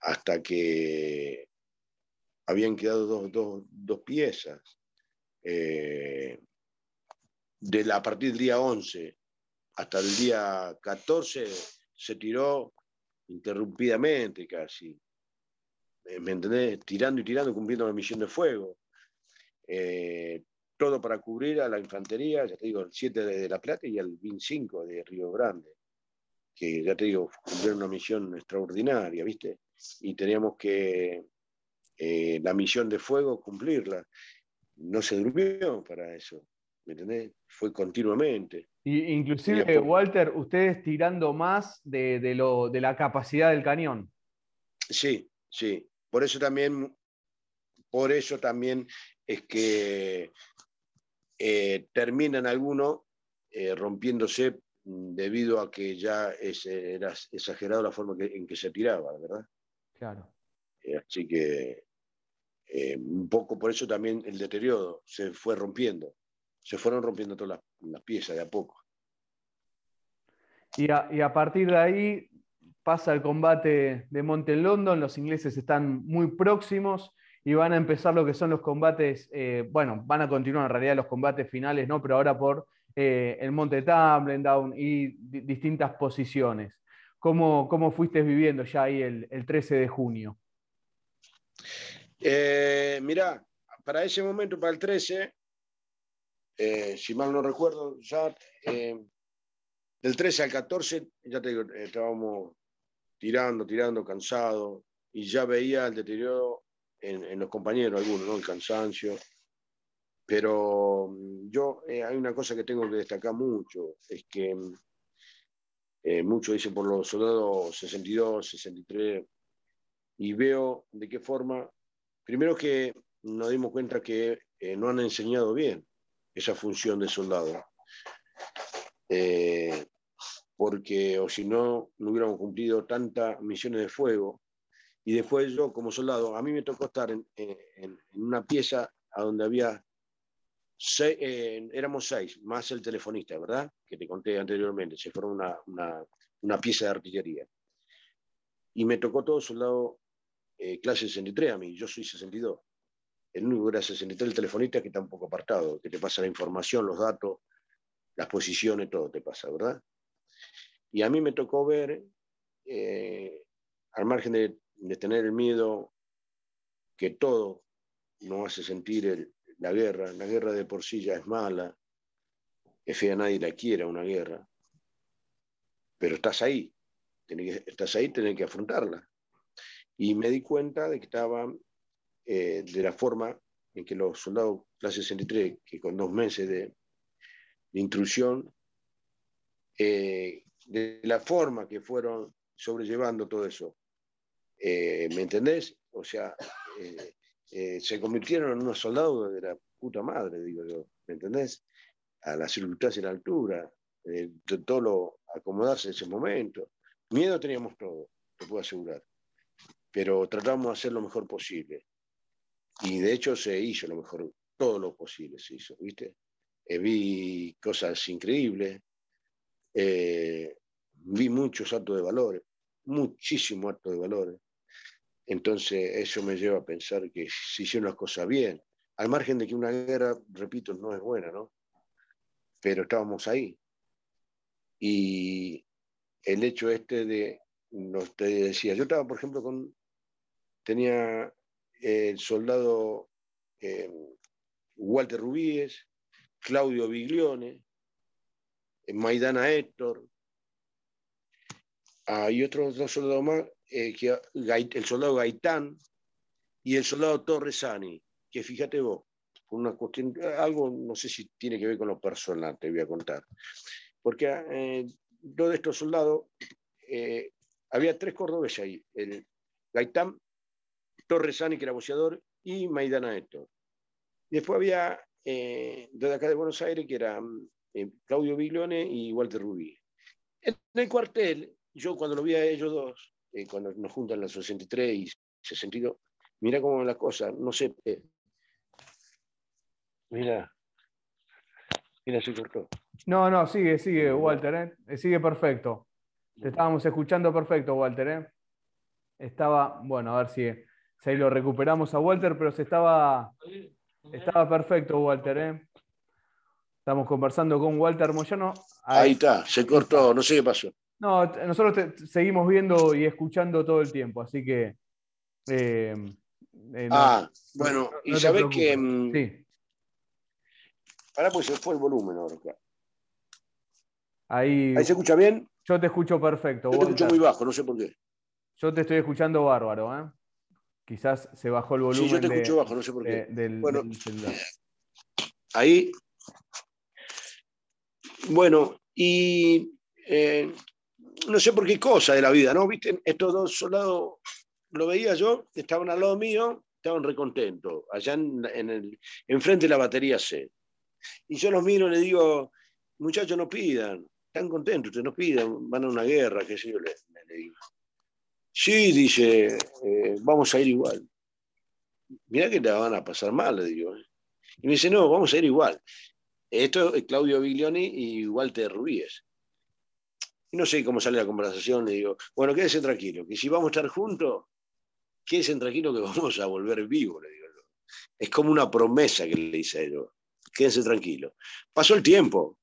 Hasta que habían quedado dos, piezas. Eh, de la, a partir del día 11 hasta el día 14 se tiró interrumpidamente casi. ¿Me entendés? Tirando y tirando, cumpliendo la misión de fuego. eh, todo para cubrir a la infantería, ya te digo, el 7 de La Plata y el BIN 5 de Río Grande, que ya te digo, cumplir una misión extraordinaria, ¿viste? Y teníamos que eh, la misión de fuego cumplirla. No se durmió para eso, ¿me entendés? Fue continuamente. Y, inclusive, Walter, ustedes tirando más de, lo, de la capacidad del cañón. Sí, sí. Por eso también, por eso también es que eh, terminan algunos eh, rompiéndose debido a que ya era exagerado la forma en que se tiraba, ¿verdad? Claro. Eh, así que un poco por eso también el deterioro se fue rompiendo. Se fueron rompiendo todas las, piezas de a poco. Y a, y a, partir de ahí pasa el combate de Monte London, los ingleses están muy próximos y van a empezar lo que son los combates, eh, bueno, van a continuar en realidad los combates finales, ¿no? Pero ahora por eh, el Monte Tumbling Down y distintas posiciones. ¿Cómo, ¿Cómo, fuiste viviendo ya ahí el, 13 de junio? Eh, mirá, para ese momento, para el 13, si mal no recuerdo, ya del 13 al 14, ya te digo, estábamos tirando, tirando, cansados, y ya veía el deterioro en, los compañeros algunos, ¿no? El cansancio. Pero mm, yo, eh, hay una cosa que tengo que destacar mucho, es que mm, eh, muchos dicen por los soldados 62, 63, y veo de qué forma, primero que nos dimos cuenta que eh, no han enseñado bien esa función de soldado, porque o si no, no hubiéramos cumplido tantas misiones de fuego y después yo como soldado, a mí me tocó estar en, una pieza a donde había seis, eh, éramos seis, más el telefonista, ¿verdad? Que te conté anteriormente, se fueron una, pieza de artillería. Y me tocó todo soldado eh, clase 63 a mí, yo soy 62. El único era 63, el telefonista que está un poco apartado, que te pasa la información, los datos, las posiciones, todo te pasa, ¿verdad? Y a mí me tocó ver, eh, al margen de de tener el miedo que todo nos hace sentir la guerra. La guerra de por sí ya es mala, es fea, nadie la quiere una guerra, pero estás ahí, estás ahí, tenés que afrontarla. Y me di cuenta de que estaba eh, de la forma en que los soldados clase 63, que con dos meses de, de intrusión, eh, de la forma que fueron sobrellevando todo eso. Eh, ¿Me entendés? O sea, eh, eh, se convirtieron en unos soldados de la puta madre, digo yo, ¿me entendés? A la circunstancia y la altura, de todo lo acomodarse en ese momento. Miedo teníamos todo, te puedo asegurar, pero tratamos de hacer lo mejor posible. Y de hecho se hizo lo mejor, todo lo posible se hizo, ¿viste? vi cosas increíbles, vi muchos actos de valores, muchísimos actos de valores. Entonces, eso me lleva a pensar que se hicieron las cosas bien, al margen de que una guerra, repito, no es buena, ¿no? Pero estábamos ahí. Y el hecho este de, no te decía, yo estaba, por ejemplo, con, tenía el soldado eh, Walter Rubíes, Claudio Biglione, Maidana Héctor, hay otros dos soldados más, eh, el soldado Gaitán y el soldado Torresani, que fíjate vos, una cuestión, algo no sé si tiene que ver con lo personal, te voy a contar. Porque eh, dos de estos soldados, eh, había tres cordobeses ahí, el Gaitán, Torresani, que era boceador, y Maidana Héctor. Después había desde acá de Buenos Aires, que eran Claudio Biglione y Walter Rubí. En el cuartel, yo cuando lo vi a ellos dos, eh, cuando nos juntan los 63 y 62, mira cómo la cosa, no sé. Eh, mira, mira, se cortó. No, no, sigue, sigue, Walter, ¿eh? sigue perfecto. Te estábamos escuchando perfecto, Walter. ¿eh? Estaba, bueno, a ver si, si ahí lo recuperamos a Walter, pero se estaba, estaba perfecto, Walter. ¿eh? Estamos conversando con Walter Moyano. ahí está, se cortó, no sé qué pasó. No, nosotros seguimos viendo y escuchando todo el tiempo, así que. Eh, eh, ah, bueno, y sabés que. Mm, Ahora pues se fue el volumen ahora. Ahí, ¿Ahí se escucha bien? Yo te escucho perfecto. Yo te escucho muy bajo, no sé por qué. Yo te estoy escuchando bárbaro, ¿eh? Quizás se bajó el volumen. Sí, yo te escucho bajo, no sé por qué. del, bueno, celular. Ahí. Bueno, y eh, no sé por qué cosa de la vida, ¿no? ¿Viste? Estos dos soldados, lo veía yo, estaban al lado mío, estaban recontentos, allá en, el, enfrente de la batería C. Y yo los miro y le digo, muchachos, no pidan, están contentos, ustedes no pidan, van a una guerra, qué sé yo, le, digo. Sí, dice, eh, vamos a ir igual. Mirá que te van a pasar mal, le digo. ¿eh? Y me dice, no, vamos a ir igual. Esto es Claudio Biglioni y Walter Rubíes. No sé cómo sale la conversación, le digo, bueno, quédese tranquilo, que si vamos a estar juntos, quédese tranquilo que vamos a volver vivos, le digo. Es como una promesa que le hice a ellos. Quédense tranquilo. Pasó el tiempo.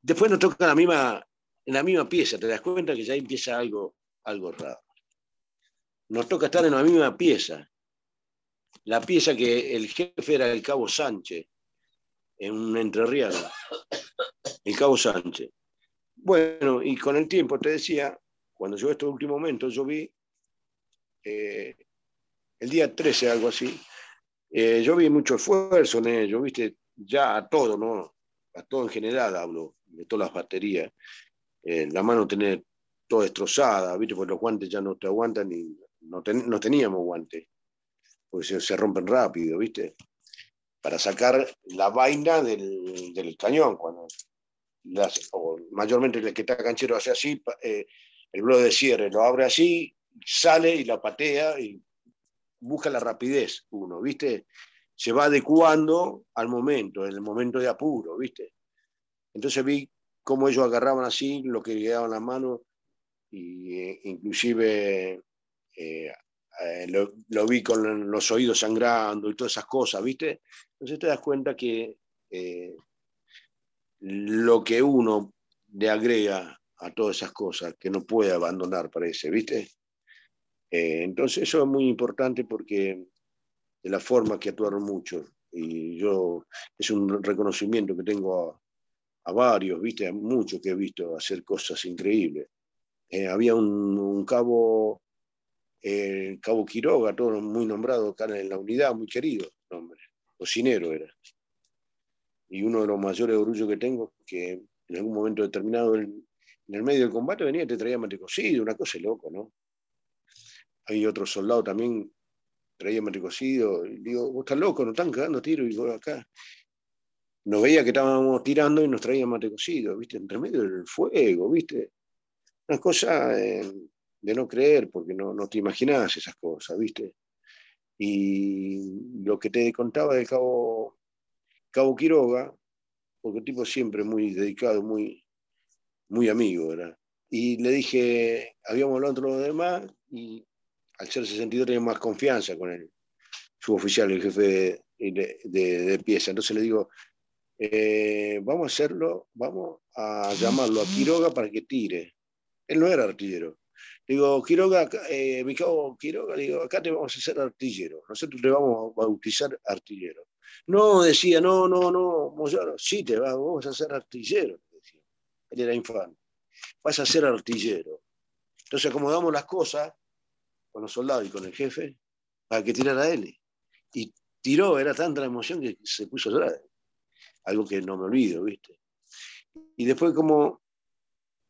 Después nos toca la misma, en la misma pieza, te das cuenta que ya empieza algo, algo raro. Nos toca estar en la misma pieza. La pieza que el jefe era el cabo Sánchez, en un entrerriano. El cabo Sánchez. Bueno, y con el tiempo, te decía, cuando yo estos últimos momentos, yo vi eh, el día 13, algo así, eh, yo vi mucho esfuerzo en ello, viste, ya a todo, ¿no? A todo en general hablo, de todas las baterías. Eh, la mano tener toda destrozada, viste, porque los guantes ya no te aguantan y no, ten, no teníamos guantes, porque se, se, rompen rápido, viste, para sacar la vaina del, del cañón, cuando las, o mayormente el que está canchero hace así, eh, el bloque de cierre lo abre así, sale y la patea y busca la rapidez uno, ¿viste? Se va adecuando al momento, en el momento de apuro, ¿viste? Entonces vi cómo ellos agarraban así lo que llegaban las manos y eh, inclusive eh, eh, lo, lo, vi con los oídos sangrando y todas esas cosas, ¿viste? Entonces te das cuenta que eh, lo que uno le agrega a todas esas cosas, que no puede abandonar, parece, ¿viste? Eh, entonces eso es muy importante porque de la forma que actuaron muchos, y yo es un reconocimiento que tengo a, varios, ¿viste? Muchos que he visto hacer cosas increíbles. Eh, había un, cabo, eh, cabo Quiroga, todo muy nombrado acá en la unidad, muy querido, nombre, cocinero era. Y uno de los mayores orgullos que tengo, que en algún momento determinado, en, en el medio del combate venía y te traía mate cocido, una cosa loco, ¿no? Hay otro soldado también traía mate cocido, y digo, vos estás loco, nos están cagando tiro, y vos acá. Nos veía que estábamos tirando y nos traía mate cocido, ¿viste? Entre medio del fuego, ¿viste? Una cosa eh, de no creer, porque no, no te imaginás esas cosas, ¿viste? Y lo que te contaba del cabo, cabo Quiroga, porque el tipo siempre muy dedicado, muy, muy amigo, ¿verdad? Y le dije, habíamos hablado entre los demás, y al ser 62 tenía más confianza con el suboficial, el jefe de, de, de, pieza. Entonces le digo, eh, vamos a hacerlo, vamos a llamarlo a Quiroga para que tire. Él no era artillero. Digo, Quiroga, eh, mi cabo Quiroga, digo, acá te vamos a hacer artillero. Nosotros te vamos a bautizar artillero. No, decía, no, no, no, Moyano, sí te va, vamos a ser artillero. Decía. Él era infante. Vas a ser artillero. Entonces acomodamos las cosas con los soldados y con el jefe para que tirara él. Y tiró, era tanta la emoción que se puso a llorar. Algo que no me olvido, ¿viste? Y después como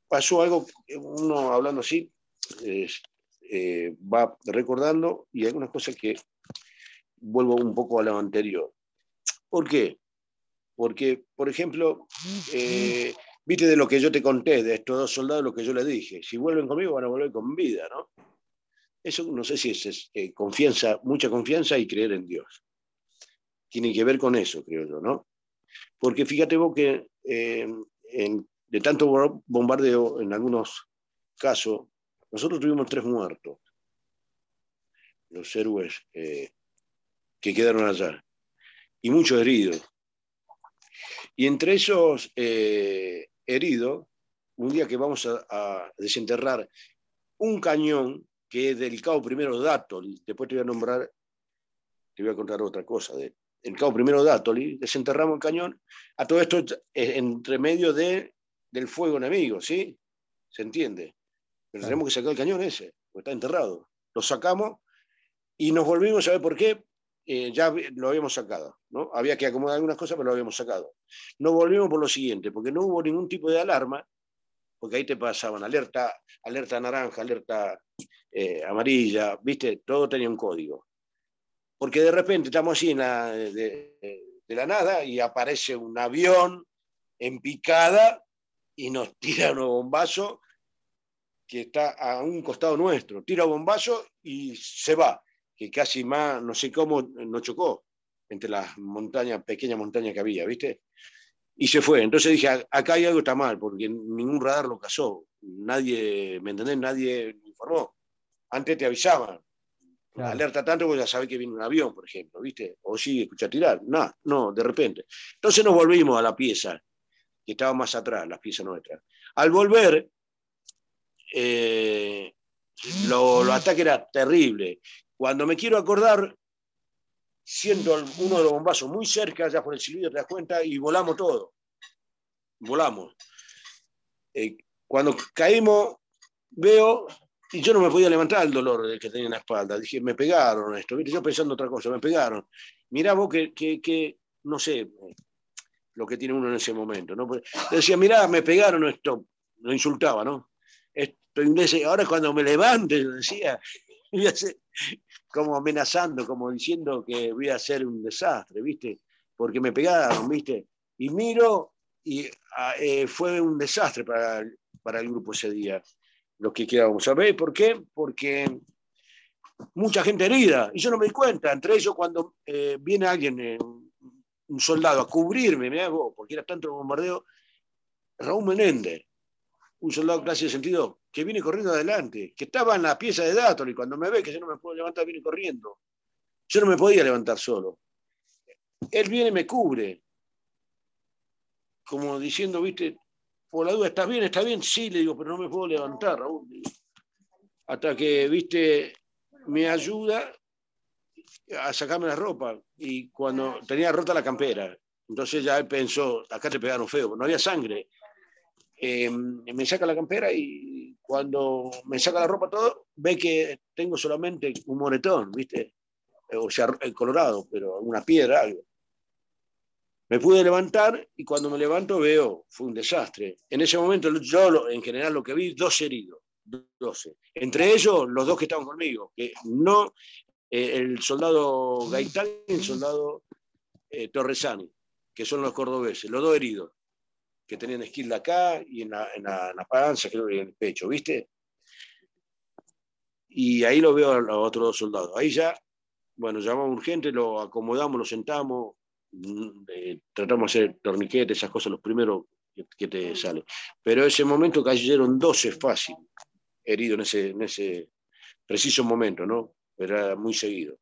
pasó algo, uno hablando así, eh, va recordando y algunas cosas que vuelvo un poco a lo anterior. ¿Por qué? Porque, por ejemplo, eh, viste de lo que yo te conté, de estos dos soldados, lo que yo les dije, si vuelven conmigo van a volver con vida, ¿no? Eso no sé si es, eh, confianza, mucha confianza y creer en Dios. Tiene que ver con eso, creo yo, ¿no? Porque fíjate vos que eh, de tanto bombardeo, en algunos casos, nosotros tuvimos tres muertos, los héroes que quedaron allá, y muchos heridos. Y entre esos eh, heridos, un día que vamos a, a, desenterrar un cañón que es del cabo primero Dato, después te voy a nombrar, te voy a contar otra cosa de el cabo primero de Atoli, desenterramos el cañón, a todo esto entre medio de, del fuego enemigo, ¿sí? ¿Se entiende? Pero tenemos que sacar el cañón ese, porque está enterrado. Lo sacamos y nos volvimos a ver por qué. Eh, ya lo habíamos sacado, ¿no? Había que acomodar algunas cosas, pero lo habíamos sacado. Nos volvimos por lo siguiente, porque no hubo ningún tipo de alarma, porque ahí te pasaban alerta, alerta naranja, alerta eh, amarilla, ¿viste? Todo tenía un código. Porque de repente estamos así en la, de, de la nada y aparece un avión en picada y nos tira un bombazo que está a un costado nuestro. Tira bombazo y se va, que casi más, no sé cómo, no chocó entre las montañas, pequeñas montañas que había, ¿viste? Y se fue. Entonces dije, acá hay algo que está mal, porque ningún radar lo cazó. Nadie, ¿me entendés? Nadie me informó. Antes te avisaban. Alerta tanto porque ya sabes que viene un avión, por ejemplo, ¿viste? O sí, escucha tirar. No, no, de repente. Entonces nos volvimos a la pieza, que estaba más atrás, la pieza nuestra. Al volver, eh, lo, lo ataque era terrible. Cuando me quiero acordar, siento uno de los bombazos muy cerca, ya por el silbido te das cuenta, y volamos todo. Volamos. Eh, cuando caímos, veo, y yo no me podía levantar el dolor que tenía en la espalda. Dije, me pegaron esto, yo pensando otra cosa, me pegaron. Mirá vos que, que, no sé, lo que tiene uno en ese momento. Decía, mirá, me pegaron esto, lo insultaba, ¿no? Esto ahora cuando me levante, decía, como amenazando, como diciendo que voy a hacer un desastre, ¿viste? Porque me pegaron, ¿viste? Y miro y ah, eh, fue un desastre para, para el grupo ese día, los que quedábamos. ¿Sabéis por qué? Porque mucha gente herida, y yo no me di cuenta, entre ellos cuando eh, viene alguien, eh, un soldado, a cubrirme, me hago, porque era tanto bombardeo, Raúl Menéndez, un soldado clase de sentido, que viene corriendo adelante, que estaba en la pieza de datos y cuando me ve que yo no me puedo levantar, viene corriendo. Yo no me podía levantar solo. Él viene y me cubre, como diciendo, viste, por la duda, ¿estás bien? ¿Estás bien? Sí, le digo, pero no me puedo levantar, Raúl. Hasta que, viste, me ayuda a sacarme la ropa. Y cuando tenía rota la campera, entonces ya él pensó, acá te pegaron feo, no había sangre. Eh, me saca la campera y cuando me saca la ropa todo, ve que tengo solamente un moretón, ¿viste? O sea, el colorado, pero una piedra, algo. Me pude levantar y cuando me levanto veo, fue un desastre. En ese momento yo en general lo que vi, dos heridos, 12. Entre ellos los dos que estaban conmigo, que no eh, el soldado Gaitán y el soldado eh, Torresani, que son los cordobeses, los dos heridos que tenían esquilda acá y en la, en, la, panza, creo que en el pecho, ¿viste? Y ahí lo veo a los otros dos soldados. Ahí ya, bueno, llamamos urgente, lo acomodamos, lo sentamos, mm, eh, tratamos de hacer torniquetes, esas cosas, los primeros que, te salen. Pero ese momento cayeron 12 fácil, heridos en ese, en ese preciso momento, ¿no? Era muy seguido.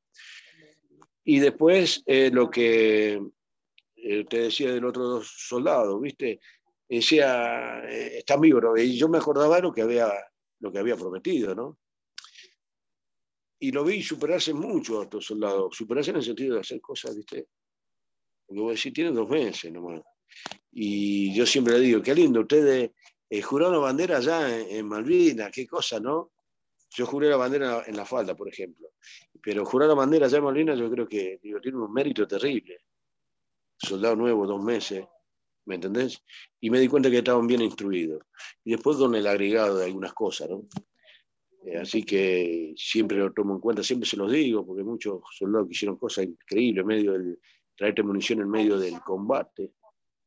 Y después eh, lo que eh, te decía del otro dos soldados, Decía, eh, está vivo, y yo me acordaba lo que había, lo que había prometido, ¿no? Y lo vi superarse mucho a estos soldados, superarse en el sentido de hacer cosas, ¿viste? Porque voy a tienen dos meses nomás. Y yo siempre le digo, qué lindo, ustedes eh, juraron bandera allá en, en Malvinas, qué cosa, ¿no? Yo juré la bandera en la falda, por ejemplo. Pero jurar la bandera allá en Malvinas yo creo que tiene un mérito terrible soldado nuevo, dos meses, ¿me entendés? Y me di cuenta que estaban bien instruidos. Y después con el agregado de algunas cosas, ¿no? Eh, así que siempre lo tomo en cuenta, siempre se los digo, porque muchos soldados que hicieron cosas increíbles, en medio del, traerte munición en medio del combate.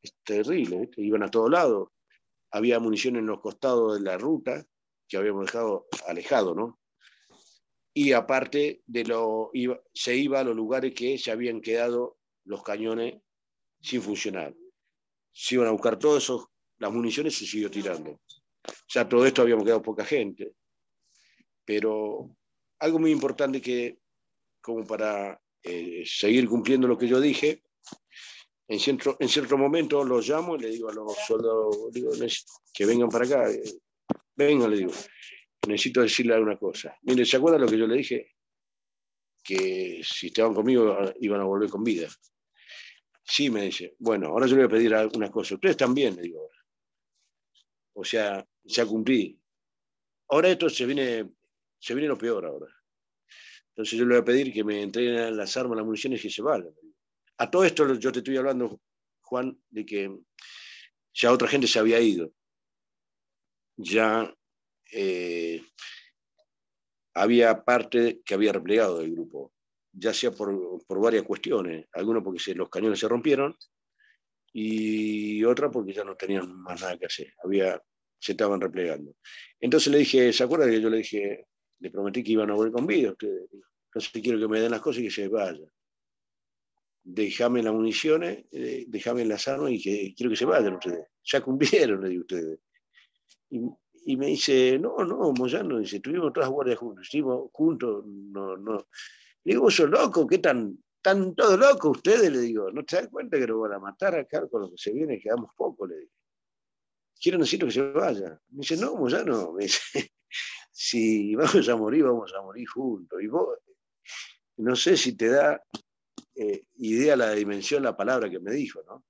Es terrible, iban a todos lados. Había munición en los costados de la ruta que habíamos dejado alejado, ¿no? Y aparte de lo, se iba a los lugares que se habían quedado los cañones sin funcionar. Se iban a buscar todas las municiones y siguió tirando. Ya todo esto habíamos quedado poca gente. Pero algo muy importante que, como para eh, seguir cumpliendo lo que yo dije, en cierto, en cierto momento los llamo y le digo a los soldados que vengan para acá. Eh, vengan, le digo, necesito decirle alguna cosa. Mire, ¿se acuerdan lo que yo le dije? Que si estaban conmigo iban a volver con vida. Sí, me dice. Bueno, ahora yo le voy a pedir algunas cosas. Ustedes también, le digo. O sea, ya cumplí. Ahora esto se viene, se viene lo peor ahora. Entonces yo le voy a pedir que me entreguen las armas, las municiones y se vayan. A todo esto yo te estoy hablando, Juan, de que ya otra gente se había ido. Ya eh, había parte que había replegado del grupo, ya sea por, por varias cuestiones. Algunos porque los cañones se rompieron y otra porque ya no tenían más nada que hacer. Había, se estaban replegando. Entonces le dije, ¿se acuerda que yo le dije, le prometí que iban a volver con vida? Entonces quiero que me den las cosas y que se vayan. Déjame las municiones, eh, déjame las armas y que quiero que se vayan ustedes. Ya cumplieron, le digo ustedes. Y, y me dice, no, no, Moyano, dice, tuvimos todas guardias juntos, estuvimos juntos, no, no. Le digo, sos loco, ¿qué tan, tan todo loco ustedes? Le digo, ¿no te das cuenta que lo van a matar acá con lo que se viene? Quedamos poco, le digo. Quiero decirlo que se vaya. Me dice, no, Moyano, me dice, si vamos a morir, vamos a morir juntos. Y vos, no sé si te da eh, idea la dimensión, la palabra que me dijo, ¿no?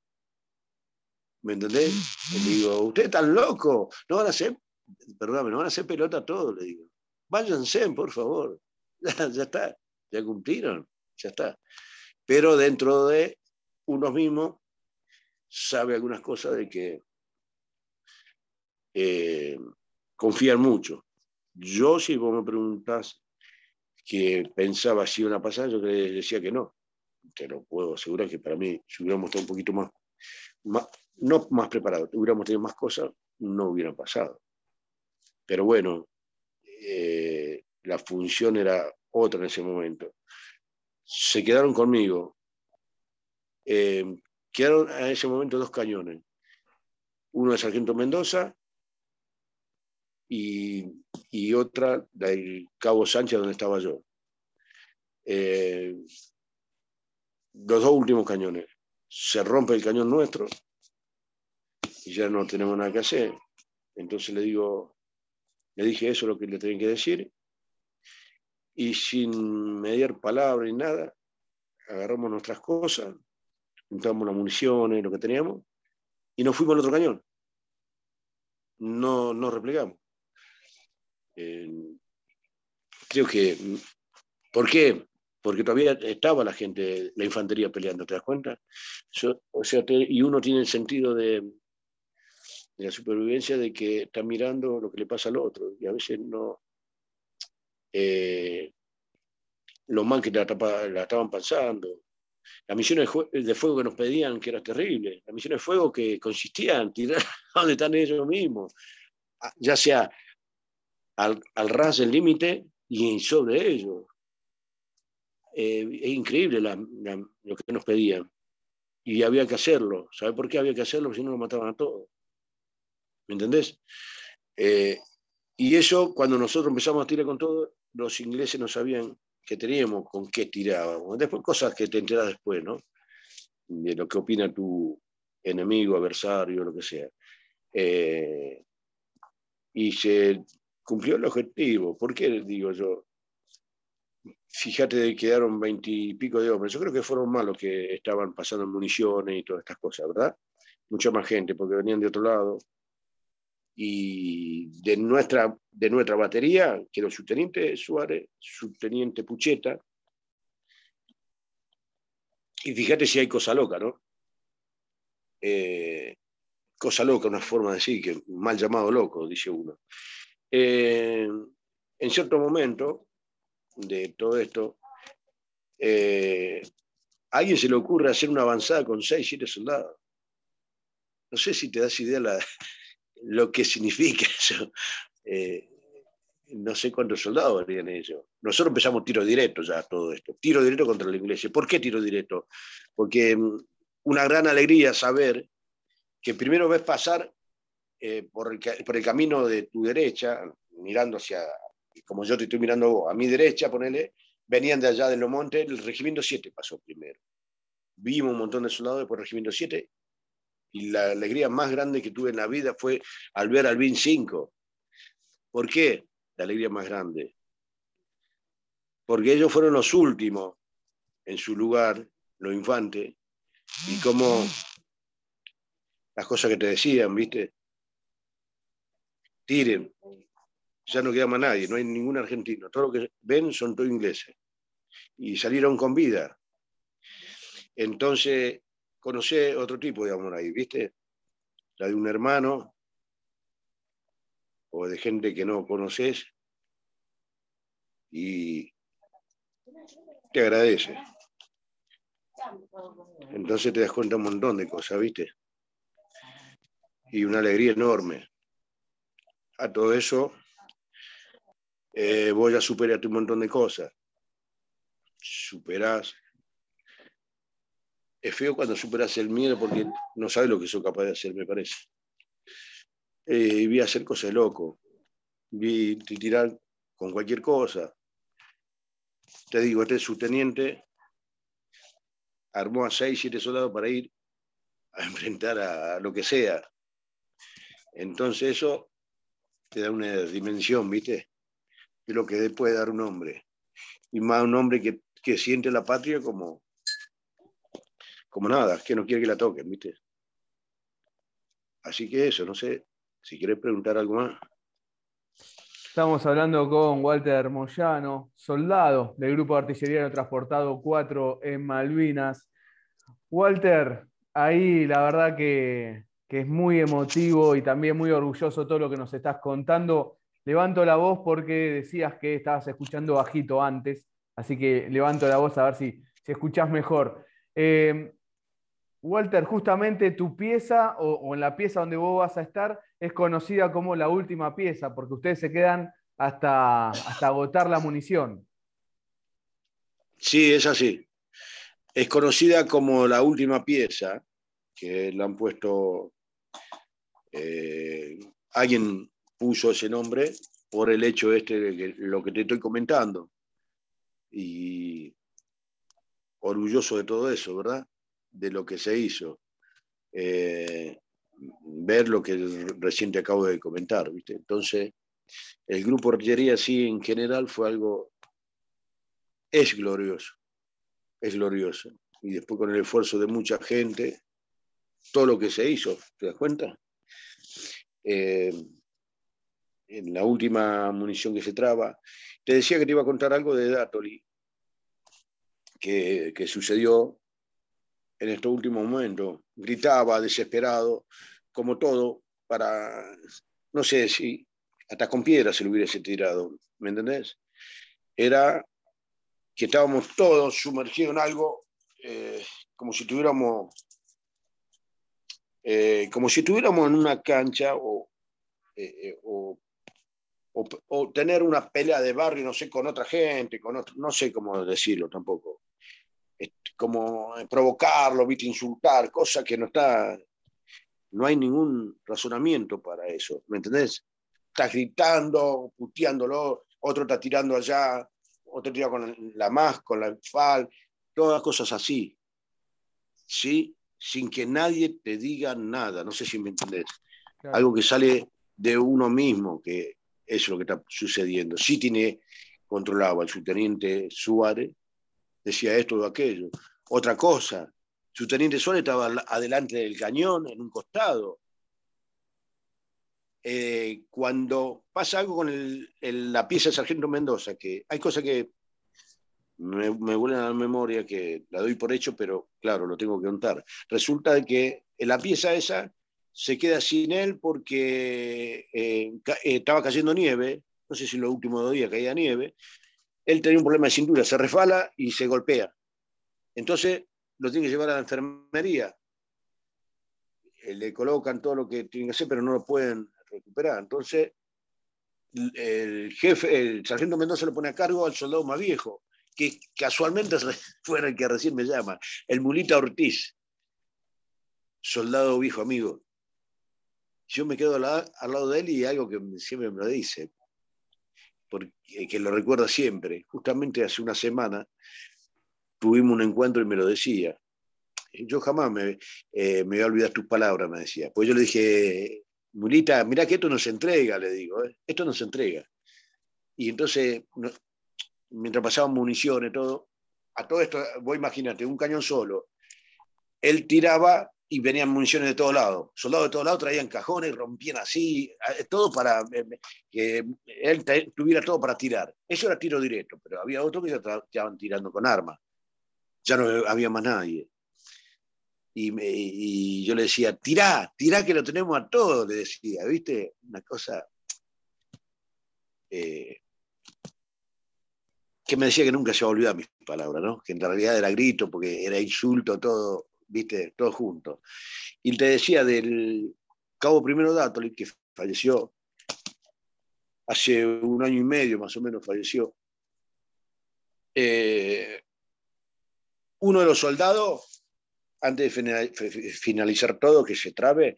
¿Me entendés? Le digo, usted tan loco, no van a ser perdóname, no van a hacer pelota todo, le digo. Váyanse, por favor. Ya, está, ya cumplieron, ya está. Pero dentro de uno mismo sabe algunas cosas de que eh, confían mucho. Yo, si vos me preguntás que pensaba si iban a pasar, yo decía que no. Te lo puedo asegurar que para mí, si hubiéramos estado un poquito más, más no más preparados, hubiéramos tenido más cosas, no hubieran pasado. Pero bueno, eh, la función era otra en ese momento. Se quedaron conmigo. Eh, quedaron en ese momento dos cañones. Uno de Sargento Mendoza y, otra del Cabo Sánchez, donde estaba yo. Eh, los dos últimos cañones. Se rompe el cañón nuestro y ya no tenemos nada que hacer. Entonces le digo, le dije eso lo que le tenía que decir. Y sin mediar palabra ni nada, agarramos nuestras cosas, juntamos las municiones, lo que teníamos, y nos fuimos al otro cañón. No, no replegamos. Eh, creo que. ¿Por qué? Porque todavía estaba la gente, la infantería peleando, ¿te das cuenta? o sea, y uno tiene el sentido de, de la supervivencia de que está mirando lo que le pasa al otro y a veces no. Eh, lo mal que la, estaban pasando. Las misiones de fuego que nos pedían, que era terrible. Las misiones de fuego que consistían en tirar donde están ellos mismos, ya sea al, ras del límite y sobre ellos. Eh, es increíble lo que nos pedían. Y había que hacerlo. ¿Sabe por qué había que hacerlo? Porque si no, nos mataban a todos. ¿Me entendés? Eh, y eso, cuando nosotros empezamos a tirar con todo, los ingleses no sabían que teníamos, con qué tirábamos. Después cosas que te enteras después, ¿no? De lo que opina tu enemigo, adversario, lo que sea. Eh, y se cumplió el objetivo. ¿Por qué digo yo? Fíjate, quedaron veintipico de hombres. Yo creo que fueron más los que estaban pasando municiones y todas estas cosas, ¿verdad? Mucha más gente, porque venían de otro lado y de nuestra, de nuestra batería, que era el subteniente Suárez, subteniente Pucheta. Y fíjate si hay cosa loca, ¿no? Eh, cosa loca, una forma de decir, que mal llamado loco, dice uno. Eh, en cierto momento de todo esto, eh, a alguien se le ocurre hacer una avanzada con seis, siete soldados. No sé si te das idea la, lo que significa eso. Eh, no sé cuántos soldados harían eso. Nosotros empezamos tiro directo ya todo esto. Tiro directo contra la iglesia. ¿Por qué tiro directo? Porque mm, una gran alegría saber que primero ves pasar eh, por, el, por, camino de tu derecha, mirando hacia, como yo te estoy mirando a mi derecha, ponele, venían de allá de los montes, el regimiento 7 pasó primero. Vimos un montón de soldados después el regimiento 7 y la alegría más grande que tuve en la vida fue al ver al BIN 5. ¿Por qué? La alegría más grande. Porque ellos fueron los últimos en su lugar, los infantes, y cómo las cosas que te decían, ¿viste? Tiren, ya no queda más nadie, no hay ningún argentino, todo lo que ven son todos ingleses. Y salieron con vida. Entonces, conocí otro tipo de amor ahí, ¿viste? La de un hermano o de gente que no conoces y te agradece. Entonces te das cuenta un montón de cosas, ¿viste? Y una alegría enorme. A todo eso, eh, voy a superar un montón de cosas. Superás. Es feo cuando superas el miedo porque no sabes lo que soy capaz de hacer, me parece. Eh, vi hacer cosas loco. Vi tirar con cualquier cosa. Te digo, este subteniente armó a seis, siete soldados para ir a enfrentar a, lo que sea. Entonces eso te da una dimensión, ¿viste? De lo que puede dar un hombre. Y más un hombre que, que siente la patria como, como nada, que no quiere que la toquen, ¿viste? Así que eso, no sé, si quieres preguntar algo más. Estamos hablando con Walter Moyano, soldado del Grupo de Artillería Transportado 4 en Malvinas. Walter, ahí la verdad que, es muy emotivo y también muy orgulloso todo lo que nos estás contando. Levanto la voz porque decías que estabas escuchando bajito antes, así que levanto la voz a ver si, si escuchás mejor. Eh, Walter, justamente tu pieza o, en la pieza donde vos vas a estar es conocida como la última pieza, porque ustedes se quedan hasta, hasta agotar la munición. Sí, es así. Es conocida como la última pieza, que le han puesto, eh, alguien puso ese nombre por el hecho este de lo que te estoy comentando. Y orgulloso de todo eso, ¿verdad? De lo que se hizo. Eh, ver lo que recién te acabo de comentar. Entonces, el grupo artillería sí en general fue algo, es glorioso, es glorioso. Y después con el esfuerzo de mucha gente, todo lo que se hizo, ¿te das cuenta? Eh, en la última munición que se traba, te decía que te iba a contar algo de Datoli, que, que sucedió en estos últimos momentos. Gritaba desesperado, como todo, para, no sé si hasta con piedras se lo hubiese tirado, ¿me entendés? Era que estábamos todos sumergidos en algo eh, como si tuviéramos eh, como si estuviéramos en una cancha eh, o, o, tener una pelea de barrio, no sé, con otra gente, con no sé cómo decirlo tampoco como eh, provocarlo, ¿viste? insultar, cosa que no está, no hay ningún razonamiento para eso, ¿me entendés? Estás gritando, puteándolo, otro está tirando allá, otro tira con la más, con la fal, todas cosas así, ¿sí? Sin que nadie te diga nada, no sé si me entendés. Algo que sale de uno mismo, que es lo que está sucediendo. Sí tiene controlado al subteniente Suárez, decía esto o aquello. Otra cosa, su teniente Suárez estaba adelante del cañón, en un costado. Eh, cuando pasa algo con la pieza de Sargento Mendoza, que hay cosas que me, vuelven a la memoria, que la doy por hecho, pero claro, lo tengo que contar. Resulta que en la pieza esa se queda sin él porque eh, eh, estaba cayendo nieve, no sé si los últimos dos días caía nieve, él tenía un problema de cintura, se refala y se golpea. Entonces lo tiene que llevar a la enfermería. Eh, le colocan todo lo que tienen que hacer, pero no lo pueden recuperar. Entonces el jefe, el sargento Mendoza lo pone a cargo al soldado más viejo, que casualmente fue el que recién me llama, el Mulita Ortiz, soldado viejo amigo. Yo me quedo al, lado de él y algo que siempre me lo dice, porque, que lo recuerda siempre. Justamente hace una semana tuvimos un encuentro y me lo decía. Yo jamás me, eh, voy a olvidar tus palabras, me decía. Pues yo le dije, Mulita, mira que esto no se entrega, le digo, ¿eh? esto no se entrega. Y entonces, mientras pasaban municiones, todo, a todo esto, vos imagínate, un cañón solo, él tiraba y venían municiones de todos lados. Soldados de todos lados traían cajones, rompían así, todo para eh, que él tuviera todo para tirar. Eso era tiro directo, pero había otros que estaban tirando con armas. Ya no había más nadie. Y, yo le decía, tirá, tirá que lo tenemos a todos, le decía, ¿viste? Una cosa eh, que me decía que nunca se va a olvidar mis palabras, ¿no? Que en realidad era grito, porque era insulto, todo, ¿viste? Todo junto. Y te decía del cabo primero Dátoli, que falleció hace un año y medio más o menos, falleció. Eh, uno de los soldados antes de finalizar todo, que se trabe,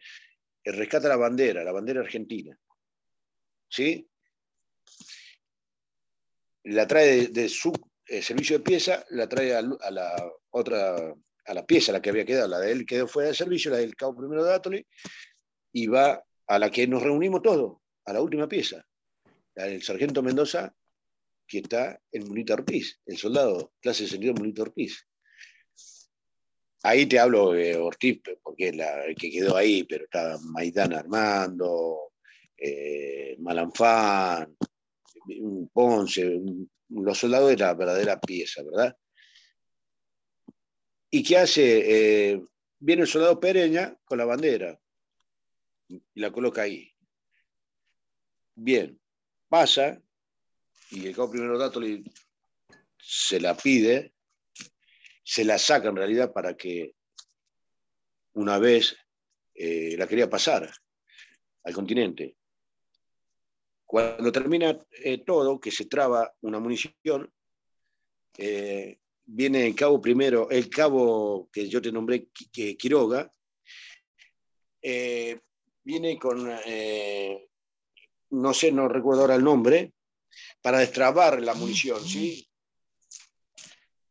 eh, rescata la bandera, la bandera argentina. ¿Sí? La trae de, su eh, servicio de pieza, la trae a, la otra, a la pieza, la que había quedado, la de él quedó fuera de servicio, la del cabo primero de Atoli, y va a la que nos reunimos todos, a la última pieza, la del sargento Mendoza, que está en Munito Ortiz, el soldado, clase de sentido Munito Ortiz. Ahí te hablo de Ortiz, porque es la, que quedó ahí, pero está Maidán Armando, eh, Malanfán, Ponce, los soldados de la verdadera pieza, ¿verdad? ¿Y qué hace? Eh, viene el soldado Pereña con la bandera y la coloca ahí. Bien, pasa y el cabo primero dato se la pide se la saca en realidad para que una vez eh, la quería pasar al continente. Cuando termina eh, todo, que se traba una munición, viene el cabo primero, el cabo que yo te nombré, Quiroga, viene con, no sé, no recuerdo ahora el nombre, para destrabar la munición, ¿sí?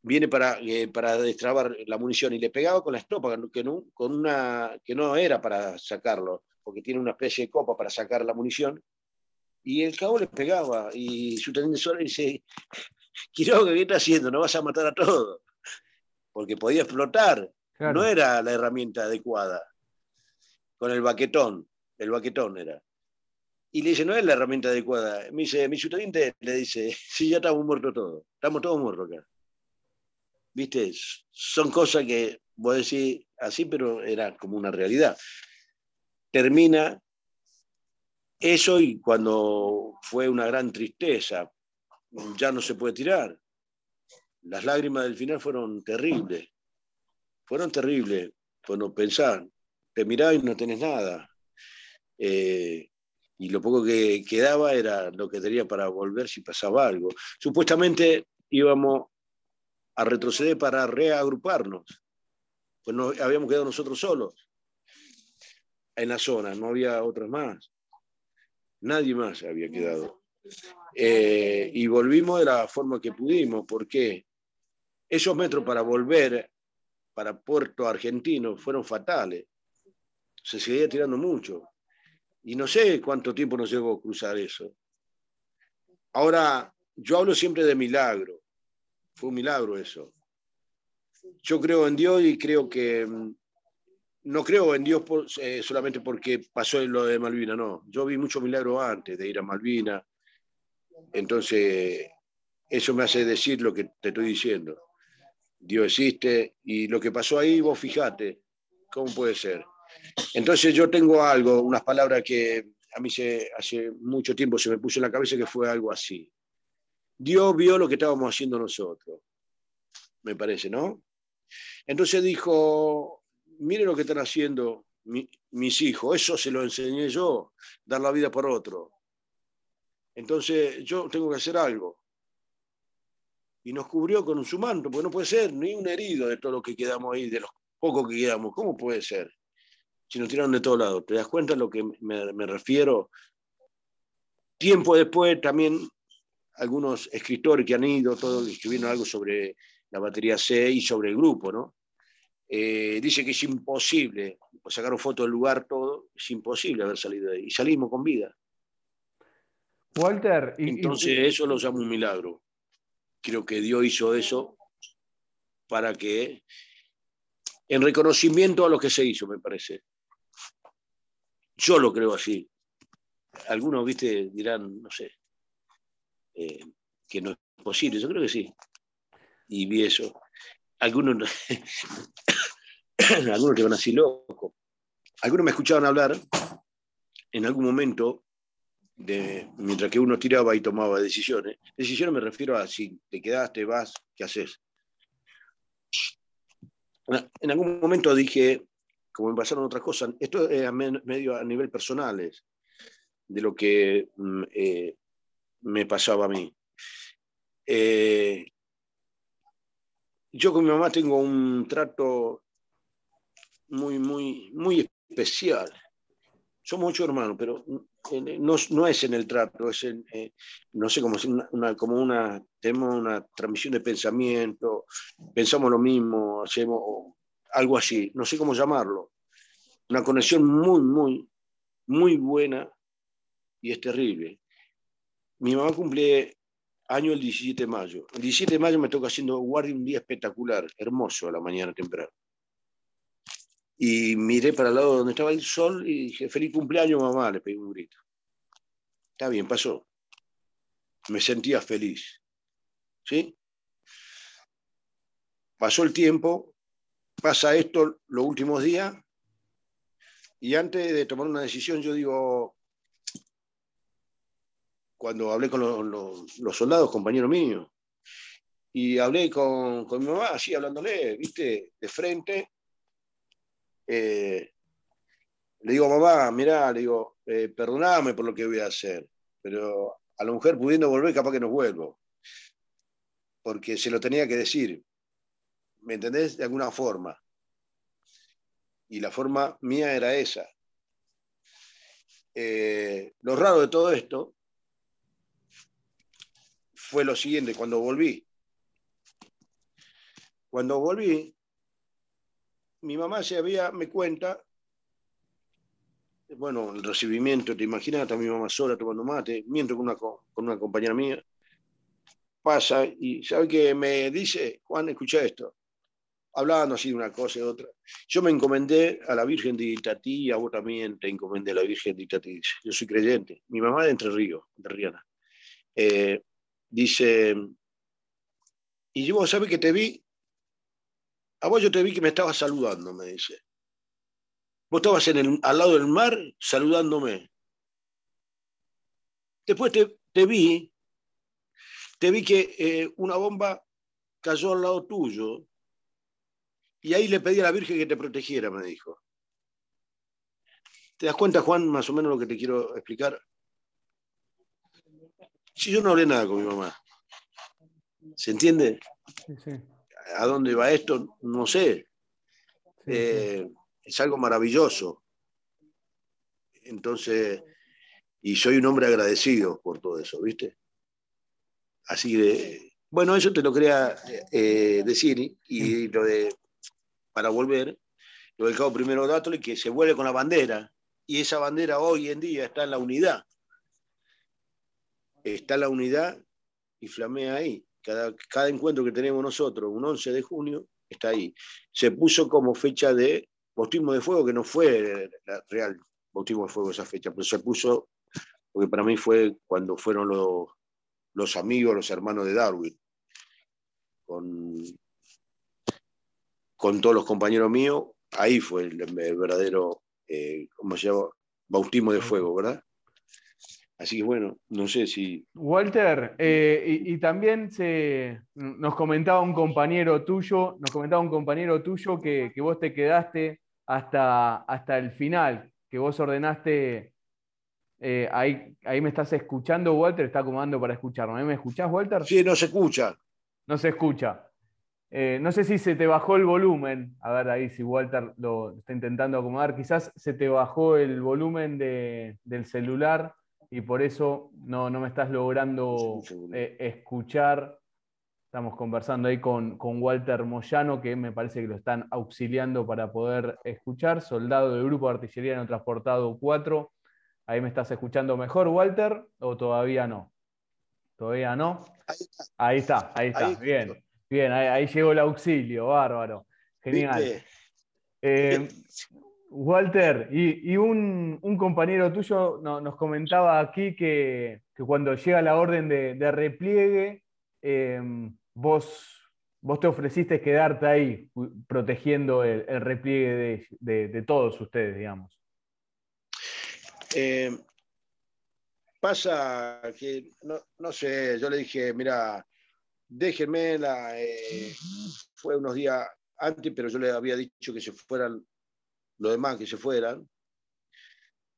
viene para, eh, para destrabar la munición y le pegaba con la estopa, que no, con una, que no era para sacarlo, porque tiene una especie de copa para sacar la munición, y el cabo le pegaba, y su teniente dice, Quiroga, ¿qué está haciendo? No vas a matar a todos, porque podía explotar, no era la herramienta adecuada, con el baquetón, el baquetón era. Y le dice, no es la herramienta adecuada. Me dice, mi subteniente le dice, sí, ya estamos muertos todos, estamos todos muertos acá. ¿viste? Son cosas que vos decís así, pero era como una realidad. Termina eso y cuando fue una gran tristeza, ya no se puede tirar. Las lágrimas del final fueron terribles, fueron terribles. Cuando pensar, te mirás y no tenés nada. Eh, y lo poco que quedaba era lo que tenía para volver si pasaba algo. Supuestamente íbamos a retroceder para reagruparnos. Pues no, habíamos quedado nosotros solos en la zona, no había otros más. Nadie más había quedado. Eh, y volvimos de la forma que pudimos, porque esos metros para volver para Puerto Argentino fueron fatales. Se seguía tirando mucho. Y no sé cuánto tiempo nos llevó a cruzar eso. Ahora, yo hablo siempre de milagro. Fue un milagro eso. Yo creo en Dios y creo que mm, no creo en Dios eh, solamente porque pasó lo de Malvina, no. Yo vi mucho milagro antes de ir a Malvina. Entonces, eso me hace decir lo que te estoy diciendo. Dios existe y lo que pasó ahí, vos fijate, ¿cómo puede ser? Entonces yo tengo algo, unas palabras que a mí se, hace mucho tiempo se me puso en la cabeza que fue algo así. Dios vio lo que estábamos haciendo nosotros, me parece, ¿no? Entonces dijo, mire lo que están haciendo mis hijos, eso se lo enseñé yo, dar la vida por otro. Entonces yo tengo que hacer algo. Y nos cubrió con su manto, porque no puede ser ni un herido de todo lo que quedamos ahí, de los pocos que quedamos. ¿Cómo puede ser? Si nos tiraron de todos lados. ¿Te das cuenta a lo que me, me refiero? Tiempo después también algunos escritores que han ido, todos escribieron algo sobre la batería C y sobre el grupo, ¿no? Eh, dice que es imposible, sacaron fotos del lugar, todo, es imposible haber salido de ahí. Y salimos con vida. Walter. Entonces, eso lo llamo un milagro. Creo que Dios hizo eso para que en reconocimiento a lo que se hizo, me parece. Yo lo creo así. Algunos, viste, dirán, no sé, eh, que no es posible. Yo creo que sí. Y vi eso. Algunos, algunos que van así locos. Algunos me escuchaban hablar en algún momento, de, mientras que uno tiraba y tomaba decisiones. Decisiones me refiero a si te quedaste, vas, ¿qué haces? En algún momento dije, como me pasaron otras cosas, esto es medio a nivel personal, de lo que mm, eh, me pasaba a mí. Eh, yo con mi mamá tengo un trato muy, muy, muy especial. Somos ocho hermanos, pero eh, no, es en el trato, es en, no sé, como, una, como una, tenemos una transmisión de pensamiento, pensamos lo mismo, hacemos algo así, no sé cómo llamarlo. Una conexión muy, muy, muy buena y es terrible. Mi mamá cumple año el 17 de mayo. El 17 de mayo me toca haciendo guardia un día espectacular, hermoso a la mañana temprano. Y miré para el lado donde estaba el sol y dije, feliz cumpleaños mamá, le pedí un grito. Está bien, pasó. Me sentía feliz. ¿Sí? Pasó el tiempo, pasa esto los últimos días y antes de tomar una decisión yo digo, cuando hablé con los, soldados, compañeros míos, y hablé con, mi mamá, así hablándole, viste, de frente, eh, le digo, mamá, mirá, le digo, eh, perdoname por lo que voy a hacer, pero a la mujer pudiendo volver, capaz que no vuelvo. Porque se lo tenía que decir. ¿Me entendés? De alguna forma. Y la forma mía era esa. Eh, lo raro de todo esto fue lo siguiente, cuando volví. Cuando volví, mi mamá se había, me cuenta, bueno, el recibimiento, te imaginas, está mi mamá sola tomando mate, mientras con una, con una compañera mía, pasa y sabe que me dice, Juan, escucha esto, hablando así de una cosa y de otra. Yo me encomendé a la Virgen de Itatí y a vos también te encomendé a la Virgen de Itatí. Yo soy creyente. Mi mamá de Entre Ríos, de Riana. Eh, dice, y yo, ¿sabes que te vi? A vos yo te vi que me estabas saludando, me dice. Vos estabas al lado del mar saludándome. Después te, vi, te vi que eh, una bomba cayó al lado tuyo y ahí le pedí a la Virgen que te protegiera, me dijo. ¿Te das cuenta, Juan, más o menos lo que te quiero explicar? Si yo no hablé nada con mi mamá. ¿Se entiende? ¿A dónde va esto? No sé. Eh, es algo maravilloso. Entonces, y soy un hombre agradecido por todo eso, ¿viste? Así que, bueno, eso te lo quería eh, decir y lo de para volver, lo del cabo primero de que se vuelve con la bandera, y esa bandera hoy en día está en la unidad. Está en la unidad y flamea ahí. Cada, cada encuentro que tenemos nosotros, un 11 de junio, está ahí. Se puso como fecha de bautismo de fuego, que no fue la real bautismo de fuego esa fecha, pero se puso, porque para mí fue cuando fueron los, los amigos, los hermanos de Darwin, con con todos los compañeros míos, ahí fue el, verdadero, eh, ¿cómo se llama? Bautismo de fuego, ¿verdad? Así que bueno, no sé si... Walter, eh, y, también se, nos comentaba un compañero tuyo, nos comentaba un compañero tuyo que, vos te quedaste hasta, hasta el final, que vos ordenaste, eh, ahí, ahí me estás escuchando, Walter, está acomodando para escucharme. ¿Me escuchás, Walter? Sí, no se escucha. No se escucha. Eh, no sé si se te bajó el volumen. A ver ahí si Walter lo está intentando acomodar. Quizás se te bajó el volumen del celular y por eso no, me estás logrando eh, escuchar. Estamos conversando ahí con, con, Walter Moyano, que me parece que lo están auxiliando para poder escuchar. Soldado del Grupo de Artillería no Transportado 4. Ahí me estás escuchando mejor, Walter, o todavía no. Todavía no. Ahí está, ahí está. Bien. Bien, ahí, llegó el auxilio, bárbaro. Genial. Eh, Walter, y, un, compañero tuyo nos comentaba aquí que, cuando llega la orden de, repliegue, em, vos, vos te ofreciste quedarte ahí protegiendo el, repliegue de, todos ustedes, digamos. Eh, pasa que, no, sé, yo le dije, mira, déjenme, la, eh, fue unos días antes, pero yo le había dicho que se fueran los demás que se fueran,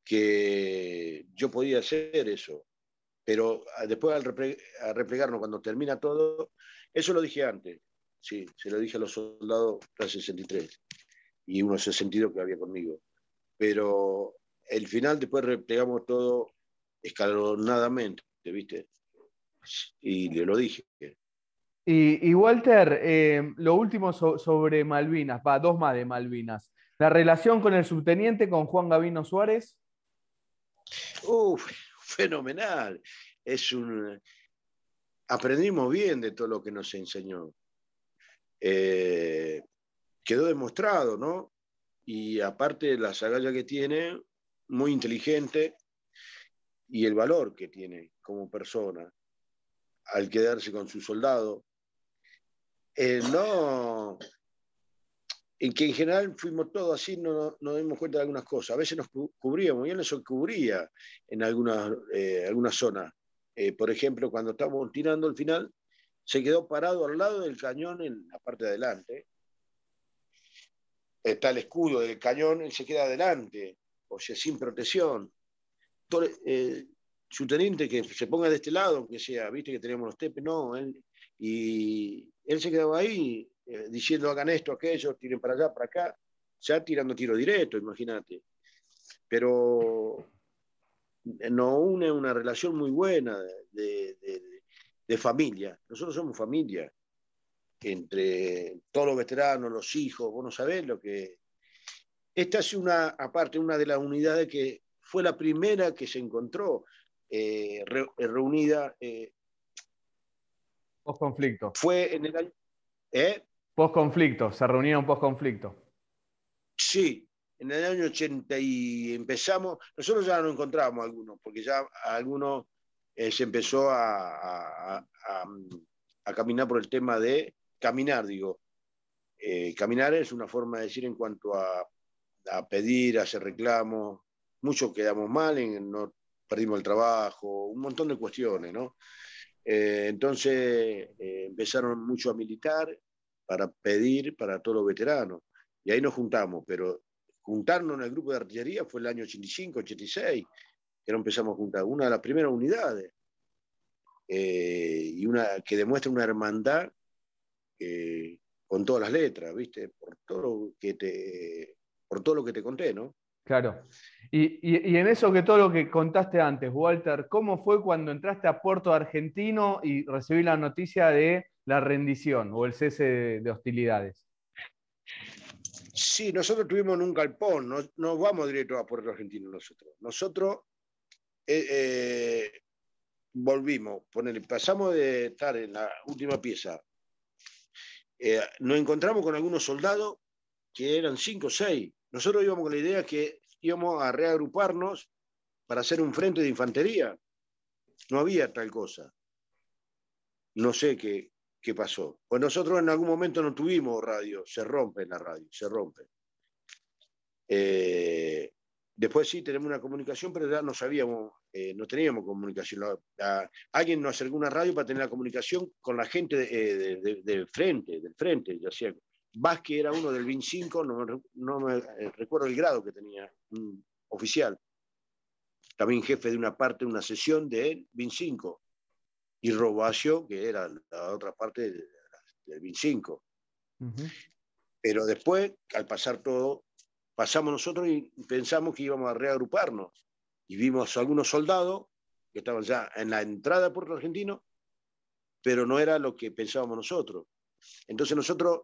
que yo podía hacer eso. Pero ah, después al replegarnos, cuando termina todo, eso lo dije antes, sí, se lo dije a los soldados la 63 y unos 62 que había conmigo. Pero el final después replegamos todo escalonadamente, ¿viste? Y le lo dije. Y, Walter, eh, lo último sobre Malvinas, va, dos más de Malvinas. La relación con el subteniente, con Juan Gavino Suárez. Uf, fenomenal. Es un. Aprendimos bien de todo lo que nos enseñó. Eh, quedó demostrado, ¿no? Y aparte la sagalla que tiene, muy inteligente, y el valor que tiene como persona al quedarse con su soldado. Eh, no, en que en general fuimos todos así, no nos dimos cuenta de algunas cosas. A veces nos cubríamos, y él nos cubría en algunas, eh, algunas zonas. Eh, por ejemplo, cuando estábamos tirando al final, se quedó parado al lado del cañón en la parte de adelante. Está el escudo del cañón, él se queda adelante, o sea, sin protección. Eh, su teniente que se ponga de este lado, que sea, viste que tenemos los tepes, no, él, y él se quedaba ahí eh, diciendo hagan esto, aquello, tiren para allá, para acá, ya tirando tiro directo, imagínate. Pero nos une una relación muy buena de, familia. Nosotros somos familia, entre todos los veteranos, los hijos, vos no sabés lo que... Esta es una, aparte, una de las unidades que fue la primera que se encontró eh, reunida. Eh, Post conflicto. Fue en el año. ¿eh? Post-conflicto, se reunieron post-conflicto. Sí, en el año 80 y empezamos, nosotros ya no encontramos algunos, porque ya algunos eh, se empezó a, caminar por el tema de caminar, digo. Eh, caminar es una forma de decir en cuanto a, pedir, a hacer reclamos, muchos quedamos mal, en, no perdimos el trabajo, un montón de cuestiones, ¿no? Eh, entonces empezaron mucho a militar para pedir para todos los veteranos. Y ahí nos juntamos, pero juntarnos en el grupo de artillería fue el año 85, 86, que no empezamos a juntar, una de las primeras unidades, eh, y una que demuestra una hermandad eh, con todas las letras, ¿viste? Por todo, lo que te, por todo lo que te conté, ¿no? Claro. Y, y, en eso que todo lo que contaste antes, Walter, ¿cómo fue cuando entraste a Puerto Argentino y recibí la noticia de la rendición o el cese de, hostilidades. Sí, nosotros tuvimos un galpón, no, vamos directo a Puerto Argentino nosotros. Nosotros eh, eh, volvimos, pasamos de estar en la última pieza, eh, nos encontramos con algunos soldados que eran cinco o seis. Nosotros íbamos con la idea que íbamos a reagruparnos para hacer un frente de infantería. No había tal cosa. No sé qué, ¿qué pasó? Pues nosotros en algún momento no tuvimos radio, se rompe la radio, se rompe. Eh, después sí tenemos una comunicación, pero ya no sabíamos, eh, no teníamos comunicación. alguien nos acercó una radio para tener la comunicación con la gente eh, del frente, del frente, ya sea Vázquez era uno del BIN 5, no, me recuerdo el grado que tenía, un oficial. También jefe de una parte, una sesión de BIN 5 y Robacio, que era la otra parte del, 25. Pero después, al pasar todo, pasamos nosotros y pensamos que íbamos a reagruparnos. Y vimos algunos soldados que estaban ya en la entrada de Puerto Argentino, pero no era lo que pensábamos nosotros. Entonces nosotros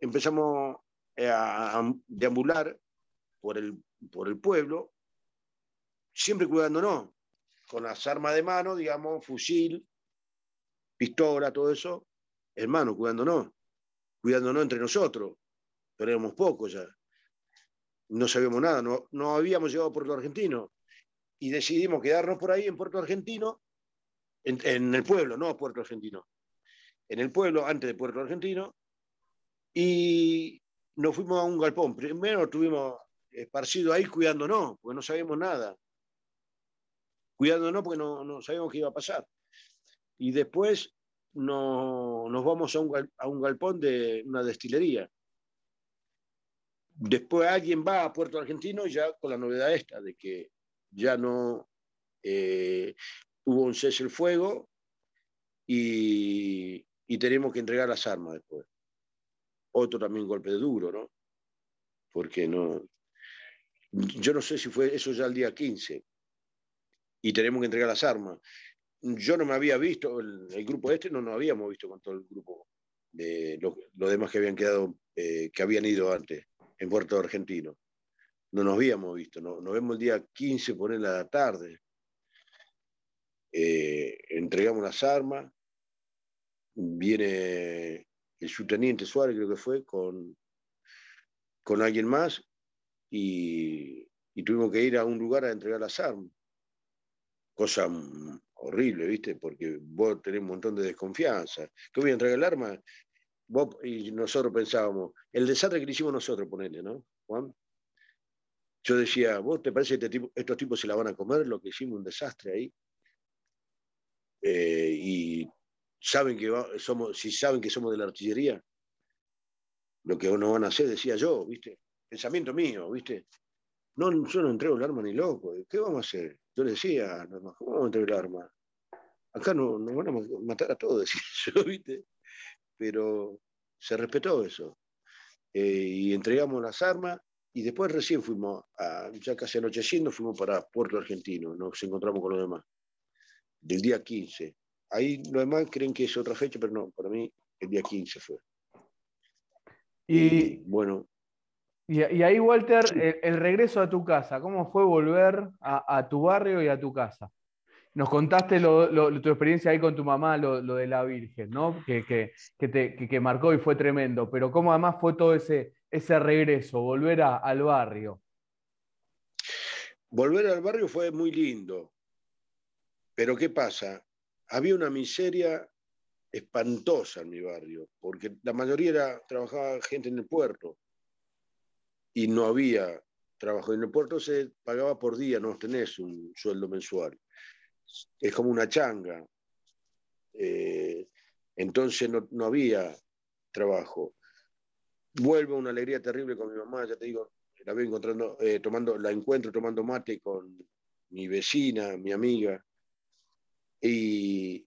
empezamos a, deambular por el, por el pueblo, siempre cuidándonos, con las armas de mano, digamos, fusil, pistola, todo eso, hermano, cuidándonos, cuidándonos entre nosotros, pero éramos pocos ya. no sabíamos nada, no, no habíamos llegado a Puerto Argentino y decidimos quedarnos por ahí en Puerto Argentino, en, el pueblo, no Puerto Argentino, en el pueblo antes de Puerto Argentino, y nos fuimos a un galpón. Primero estuvimos esparcidos ahí cuidándonos, porque no sabíamos nada. Cuidándonos porque no, no sabíamos qué iba a pasar. Y después nos vamos a un, a un galpón de una destilería. Después alguien va a Puerto Argentino ya con la novedad esta, de que ya no eh, hubo un cese el fuego y, y, tenemos que entregar las armas después. Otro también golpe de duro, ¿no? Porque no. Yo no sé si fue eso ya el día 15 y tenemos que entregar las armas yo no me había visto, el, grupo este no nos habíamos visto con todo el grupo de los, demás que habían quedado, eh, que habían ido antes en Puerto Argentino. No nos habíamos visto, no, nos vemos el día 15 por la tarde. Eh, entregamos las armas, viene el subteniente Suárez, creo que fue, con, con alguien más, y tuvimos que ir a un lugar a entregar las armas. Cosa horrible, ¿viste? Porque vos tenés un montón de desconfianza. ¿Qué voy a entregar el arma? Vos y nosotros pensábamos, el desastre que le hicimos nosotros, ponele, ¿no, Juan? Yo decía, ¿vos te parece que este estos tipos se la van a comer? Lo que hicimos, un desastre ahí. Eh, y saben que somos, si saben que somos de la artillería, lo que no van a hacer, decía yo, ¿viste? Pensamiento mío, ¿viste? No, yo no entrego el arma ni loco. ¿Qué vamos a hacer? Yo le decía, ¿cómo vamos a entregar el arma? Acá no, nos van a matar a todos, yo, ¿viste? Pero se respetó eso. Eh, y entregamos las armas y después recién fuimos, a, ya casi anocheciendo, fuimos para Puerto Argentino, nos encontramos con los demás, del día 15. Ahí los demás creen que es otra fecha, pero no, para mí el día 15 fue. y bueno, y, ahí, Walter, el, regreso a tu casa, ¿cómo fue volver a, tu barrio y a tu casa? Nos contaste tu experiencia ahí con tu mamá, lo, de la Virgen, ¿no? Que, que, te, marcó y fue tremendo, pero ¿cómo además fue todo ese, ese regreso, volver al barrio? Volver al barrio fue muy lindo, pero ¿qué pasa? Había una miseria espantosa en mi barrio, porque la mayoría era, trabajaba gente en el puerto y no había trabajo. En el puerto se pagaba por día, no tenés un sueldo mensual. Es como una changa. Eh, entonces no, había trabajo. Vuelvo una alegría terrible con mi mamá, ya te digo, la veo encontrando, eh, tomando, la encuentro tomando mate con mi vecina, mi amiga, y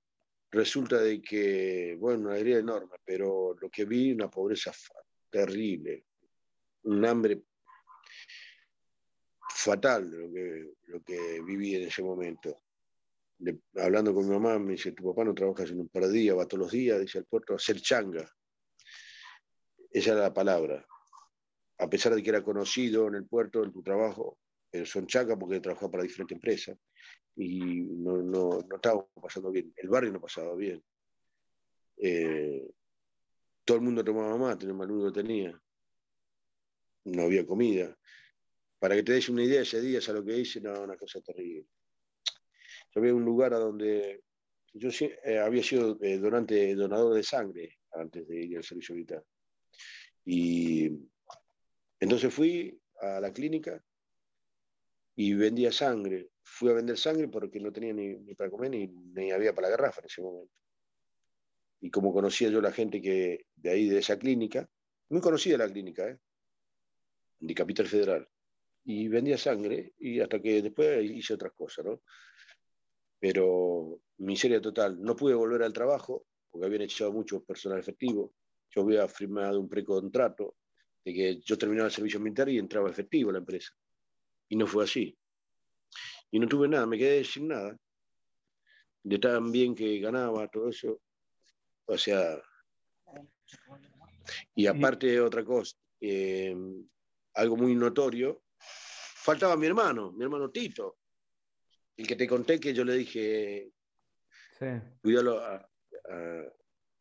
resulta de que, bueno, una alegría enorme, pero lo que vi, una pobreza terrible, un hambre fatal lo que, lo que viví en ese momento. Hablando con mi mamá, me dice, tu papá no trabaja en un par de días, va todos los días, dice al puerto, a hacer changa. Esa era la palabra. A pesar de que era conocido en el puerto, en tu trabajo, pero son changa porque trabajaba para diferentes empresas y no, no, no estábamos pasando bien. El barrio no pasaba bien. Eh, todo el mundo tomaba mate, el más tenía no había comida. Para que te des una idea, ese día, a lo que hice? No, una cosa terrible. Había un lugar a donde yo eh, había sido eh, donante, donador de sangre antes de ir al servicio militar. Y entonces fui a la clínica y vendía sangre. Fui a vender sangre porque no tenía ni, para comer ni, ni, había para la garrafa en ese momento. Y como conocía yo la gente que de ahí, de esa clínica, muy conocida la clínica, ¿eh? de Capital Federal. Y vendía sangre y hasta que después hice otras cosas, ¿no? Pero miseria total. No pude volver al trabajo porque habían echado mucho personal efectivo. Yo había firmado un precontrato de que yo terminaba el servicio militar y entraba efectivo a la empresa. Y no fue así. Y no tuve nada, me quedé sin nada. De tan bien que ganaba, todo eso. O sea. Y aparte, otra cosa. Eh, algo muy notorio, faltaba mi hermano, mi hermano Tito, el que te conté que yo le dije, sí. a,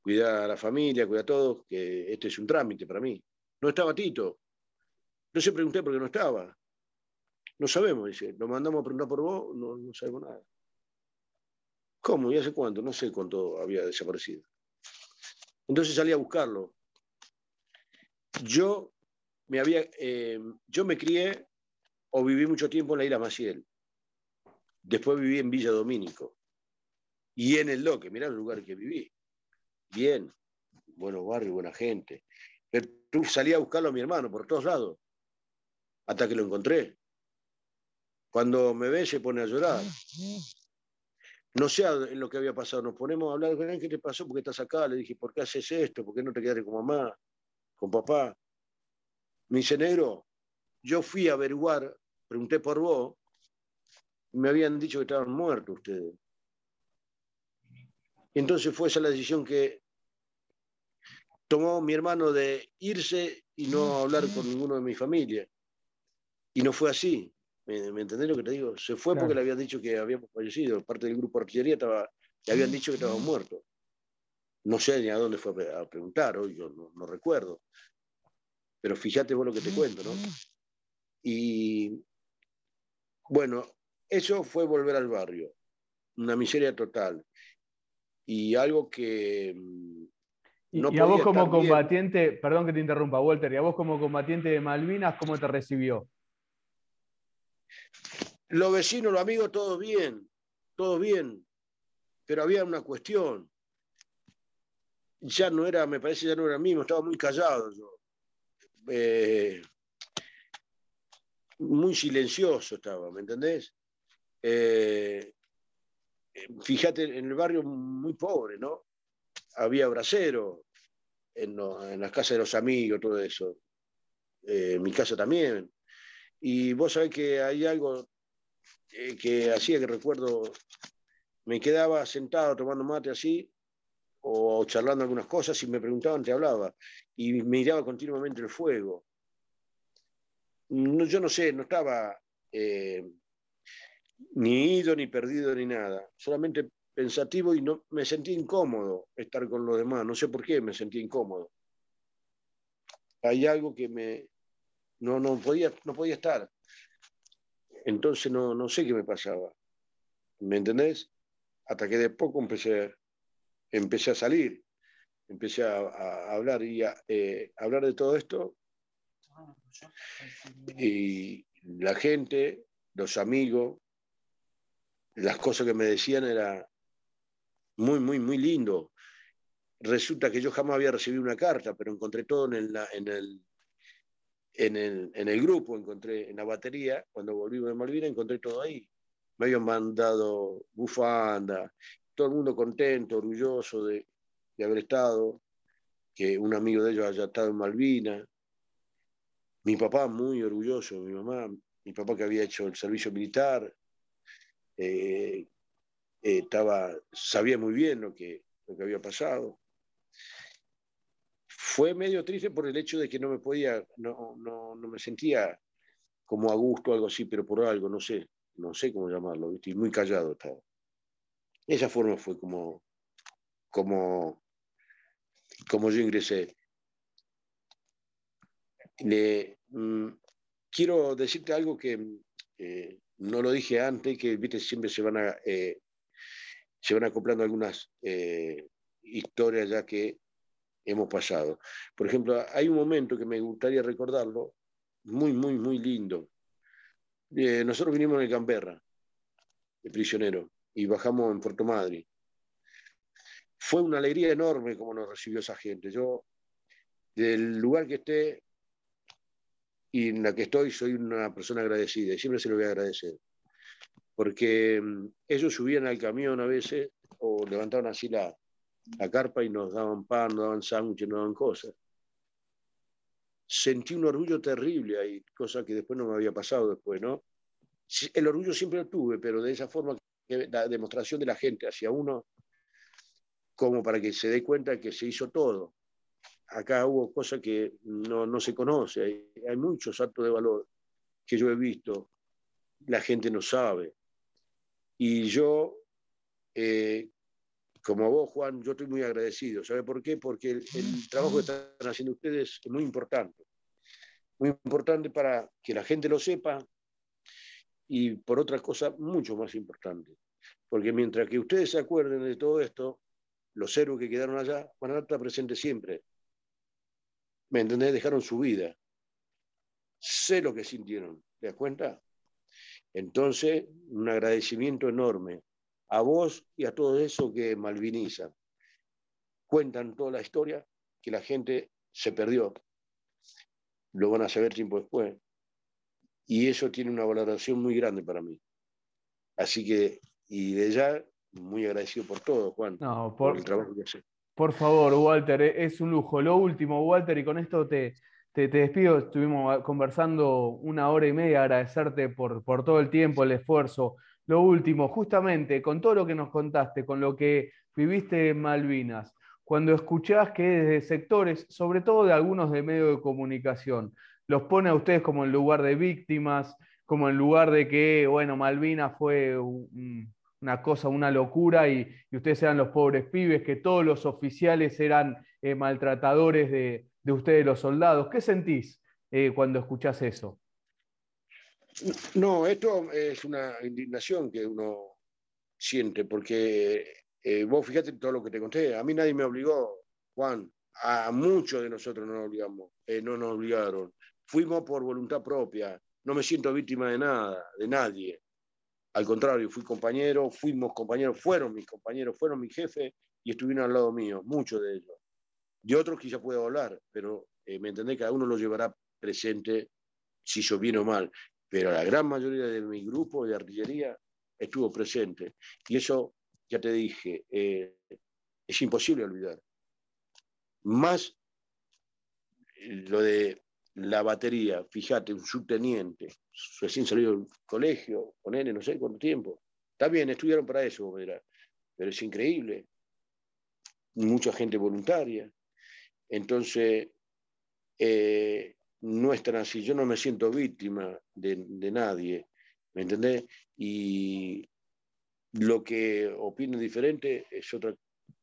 cuidar a la familia, cuida a todos, que este es un trámite para mí. No estaba Tito. Entonces pregunté por qué no estaba. No sabemos, dice. Lo mandamos a preguntar por vos, no, no sabemos nada. ¿Cómo? ¿Y hace cuánto? No sé cuánto había desaparecido. Entonces salí a buscarlo. Yo me había, eh, yo me crié o viví mucho tiempo en la isla Maciel. Después viví en Villa Domínico. Y en el Loque, mirá el lugar que viví. Bien, buenos barrios, buena gente. Pero salí a buscarlo a mi hermano por todos lados, hasta que lo encontré. Cuando me ve se pone a llorar. No sé en lo que había pasado, nos ponemos a hablar ¿qué te pasó? ¿Por qué estás acá? Le dije, ¿por qué haces esto? ¿Por qué no te quedaste con mamá, con papá? Me dice, negro, yo fui a averiguar, pregunté por vos, me habían dicho que estaban muertos ustedes. entonces fue esa la decisión que tomó mi hermano de irse y no hablar con ninguno de mi familia. Y no fue así. ¿Me, me entendés lo que te digo? Se fue porque le habían dicho que habíamos fallecido. Parte del grupo de artillería estaba, le habían dicho que estábamos muertos. No sé ni a dónde fue a preguntar, hoy yo no, recuerdo. Pero fíjate vos lo que te cuento, ¿no? Y bueno, eso fue volver al barrio. Una miseria total. Y algo que mm, y, a vos como combatiente, perdón que te interrumpa, Walter, y a vos como combatiente de Malvinas, ¿cómo te recibió? Los vecinos, los amigos, todo bien, todo bien, pero había una cuestión. Ya no era, me parece, ya no era mismo, estaba muy callado yo. Eh, muy silencioso estaba, ¿me entendés? Eh, fíjate, en el barrio muy pobre, ¿no? Había brasero, en, las casas de los amigos, todo eso. Eh, en mi casa también. Y vos sabés que hay algo eh, que hacía que recuerdo, me quedaba sentado tomando mate así, o charlando algunas cosas, y me preguntaban, te hablaba, y miraba continuamente el fuego. No, yo no sé, no estaba eh, ni ido, ni perdido, ni nada. Solamente pensativo y no, me sentí incómodo estar con los demás. No sé por qué me sentí incómodo. Hay algo que me no, no, podía, no podía estar. Entonces no, no sé qué me pasaba. ¿Me entendés? Hasta que de poco empecé, empecé a salir, empecé a, hablar y a eh, hablar de todo esto. Y la gente, los amigos, las cosas que me decían era muy, muy, muy lindo. Resulta que yo jamás había recibido una carta, pero encontré todo en el, en el, en el, en el grupo, encontré en la batería, cuando volvimos de Malvinas, encontré todo ahí. Me habían mandado bufanda, todo el mundo contento, orgulloso de, de haber estado, que un amigo de ellos haya estado en Malvinas. Mi papá muy orgulloso, mi mamá, mi papá que había hecho el servicio militar, eh, eh, estaba, sabía muy bien lo que, lo que había pasado. Fue medio triste por el hecho de que no me podía, no, no, no me sentía como a gusto algo así, pero por algo, no sé, no sé cómo llamarlo, ¿viste? muy callado estaba. Esa forma fue como, como, como yo ingresé. Le, mm, quiero decirte algo que eh, no lo dije antes, que siempre se van a eh, acoplando algunas eh, historias ya que hemos pasado. Por ejemplo, hay un momento que me gustaría recordarlo, muy, muy, muy lindo. Eh, nosotros vinimos en Canberra, de prisionero, y bajamos en Puerto Madrid. Fue una alegría enorme como nos recibió esa gente. Yo, del lugar que esté y en la que estoy, soy una persona agradecida y siempre se lo voy a agradecer porque mm, ellos subían al camión a veces o levantaban así la, carpa y nos daban pan, nos daban sándwiches, nos daban cosas. Sentí un orgullo terrible ahí, cosa que después no me había pasado después, ¿no? El orgullo siempre lo tuve, pero de esa forma, la demostración de la gente hacia uno, como para que se dé cuenta que se hizo todo. Acá hubo cosas que no, no se conoce, hay, hay muchos actos de valor que yo he visto, la gente no sabe. Y yo, eh, como vos, Juan, yo estoy muy agradecido. ¿Sabe por qué? Porque el, trabajo que están haciendo ustedes es muy importante. muy importante para que la gente lo sepa y por otra cosa mucho más importante. Porque mientras que ustedes se acuerden de todo esto, los héroes que quedaron allá van a estar presentes siempre. ¿Me entendés? Dejaron su vida. Sé lo que sintieron. ¿Te das cuenta? Entonces, un agradecimiento enorme a vos y a todo eso que malvinizan. Cuentan toda la historia que la gente se perdió. Lo van a saber tiempo después. Y eso tiene una valoración muy grande para mí. Así que, y de ya, muy agradecido por todo, Juan, por, el trabajo que hace. Por favor, Walter, e-, es un lujo. Lo último, Walter, y con esto te, te, despido. Estuvimos conversando una hora y media, agradecerte por, por todo el tiempo, el esfuerzo. Lo último, justamente, con todo lo que nos contaste, con lo que viviste en Malvinas, cuando escuchás que desde sectores, sobre todo de algunos de medios de comunicación, los pone a ustedes como en lugar de víctimas, como en lugar de que, bueno, Malvinas fue una cosa, una locura y, ustedes eran los pobres pibes, que todos los oficiales eran eh, maltratadores de, ustedes los soldados. ¿Qué sentís eh, cuando escuchás eso? No, esto es una indignación que uno siente, porque eh, vos fíjate todo lo que te conté, a mí nadie me obligó, Juan, a muchos de nosotros no nos no nos obligaron fuimos por voluntad propia, no me siento víctima de nada, de nadie. Al contrario, fui compañero, fuimos compañeros, fueron mis compañeros, fueron mi jefe y estuvieron al lado mío, muchos de ellos. De otros quizá puedo hablar, pero eh, me entendés, cada uno lo llevará presente si hizo bien o mal. Pero la gran mayoría de mi grupo de artillería estuvo presente. Y eso, ya te dije, eh, es imposible olvidar. Más eh, lo de la batería, fíjate, un subteniente, recién salido del colegio, con él no sé cuánto tiempo. Está bien, estudiaron para eso, pero es increíble. Mucha gente voluntaria. Entonces, eh, no es tan. Yo no me siento víctima de, nadie, ¿me entendés? Y lo que opine diferente es otra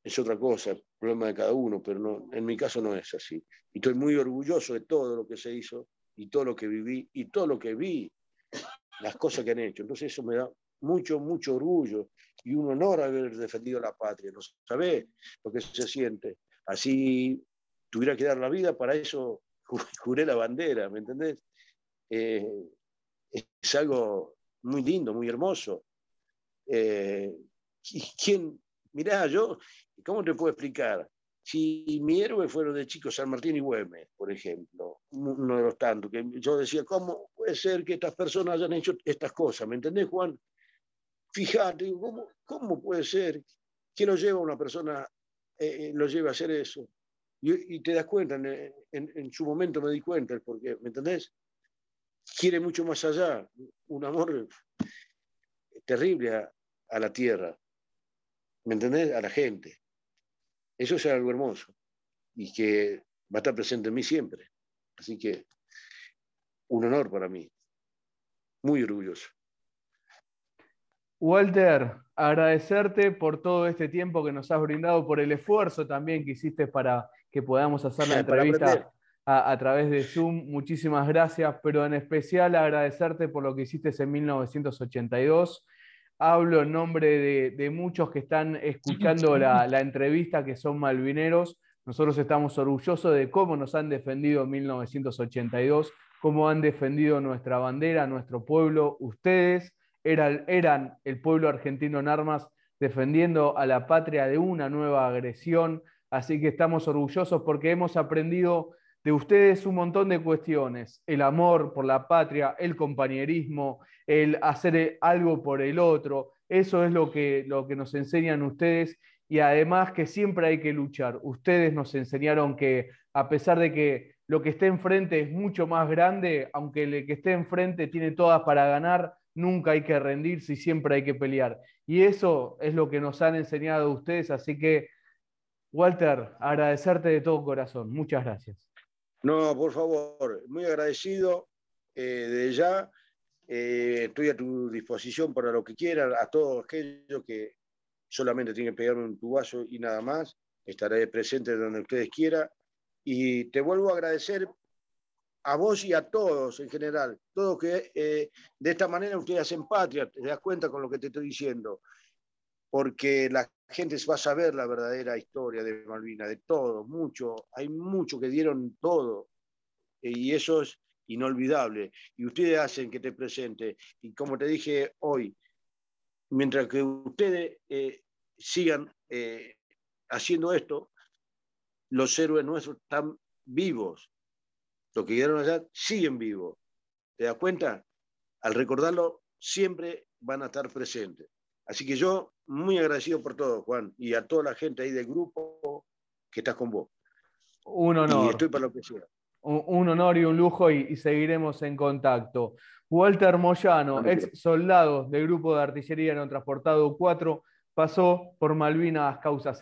es otra cosa, problema de cada uno, pero no, en mi caso no es así. Y estoy muy orgulloso de todo lo que se hizo y todo lo que viví y todo lo que vi, las cosas que han hecho. Entonces eso me da mucho, mucho orgullo y un honor haber defendido la patria. No sabés lo que se siente. Así tuviera que dar la vida, para eso juré la bandera, ¿me entendés? Eh, es algo muy lindo, muy hermoso. Eh, ¿Quién, mirá, yo, ¿cómo te puedo explicar? Si mi héroe fueron de chicos San Martín y Güemes, por ejemplo, uno de los tantos, que yo decía, ¿cómo puede ser que estas personas hayan hecho estas cosas? ¿Me entendés, Juan? Fíjate, ¿cómo, cómo puede ser que lo lleva una persona, eh, eh, lo lleva a hacer eso? Y, te das cuenta, en, su momento me di cuenta, porque, ¿me entendés? Quiere mucho más allá, un amor terrible a la tierra. ¿Me entendés? A la gente. Eso es algo hermoso y que va a estar presente en mí siempre. Así que un honor para mí. Muy orgulloso. Walter, agradecerte por todo este tiempo que nos has brindado, por el esfuerzo también que hiciste para que podamos hacer la entrevista a, a, través de Zoom. Muchísimas gracias, pero en especial agradecerte por lo que hiciste en 1982 hablo en nombre de, muchos que están escuchando la, entrevista, que son malvineros. Nosotros estamos orgullosos de cómo nos han defendido en 1982, cómo han defendido nuestra bandera, nuestro pueblo. Ustedes eran, eran el pueblo argentino en armas defendiendo a la patria de una nueva agresión. Así que estamos orgullosos porque hemos aprendido de ustedes un montón de cuestiones, el amor por la patria, el compañerismo, el hacer algo por el otro, eso es lo que, lo que nos enseñan ustedes y además que siempre hay que luchar. Ustedes nos enseñaron que a pesar de que lo que esté enfrente es mucho más grande, aunque el que esté enfrente tiene todas para ganar, nunca hay que rendirse y siempre hay que pelear. Y eso es lo que nos han enseñado ustedes, así que Walter, agradecerte de todo corazón. Muchas gracias. No, por favor, muy agradecido eh, de ya. Eh, estoy a tu disposición para lo que quieran, a todos aquellos que solamente tienen que pegarme un tubazo y nada más. Estaré presente donde ustedes quieran. Y te vuelvo a agradecer a vos y a todos en general, todo que eh, de esta manera ustedes hacen patria, te das cuenta con lo que te estoy diciendo, porque la gente va a saber la verdadera historia de Malvinas, de todo, mucho, hay mucho que dieron todo, y eso es inolvidable, y ustedes hacen que te presente, y como te dije hoy, mientras que ustedes eh, sigan eh, haciendo esto, los héroes nuestros están vivos, los que quedaron allá siguen vivos. ¿Te das cuenta? Al recordarlo, siempre van a estar presentes. Así que yo muy agradecido por todo, Juan, y a toda la gente ahí del grupo que estás con vos. Un honor. Y estoy para lo que sea. Un, honor y un lujo y, seguiremos en contacto. Walter Moyano, ex soldado del grupo de artillería no transportado 4, pasó por Malvinas causas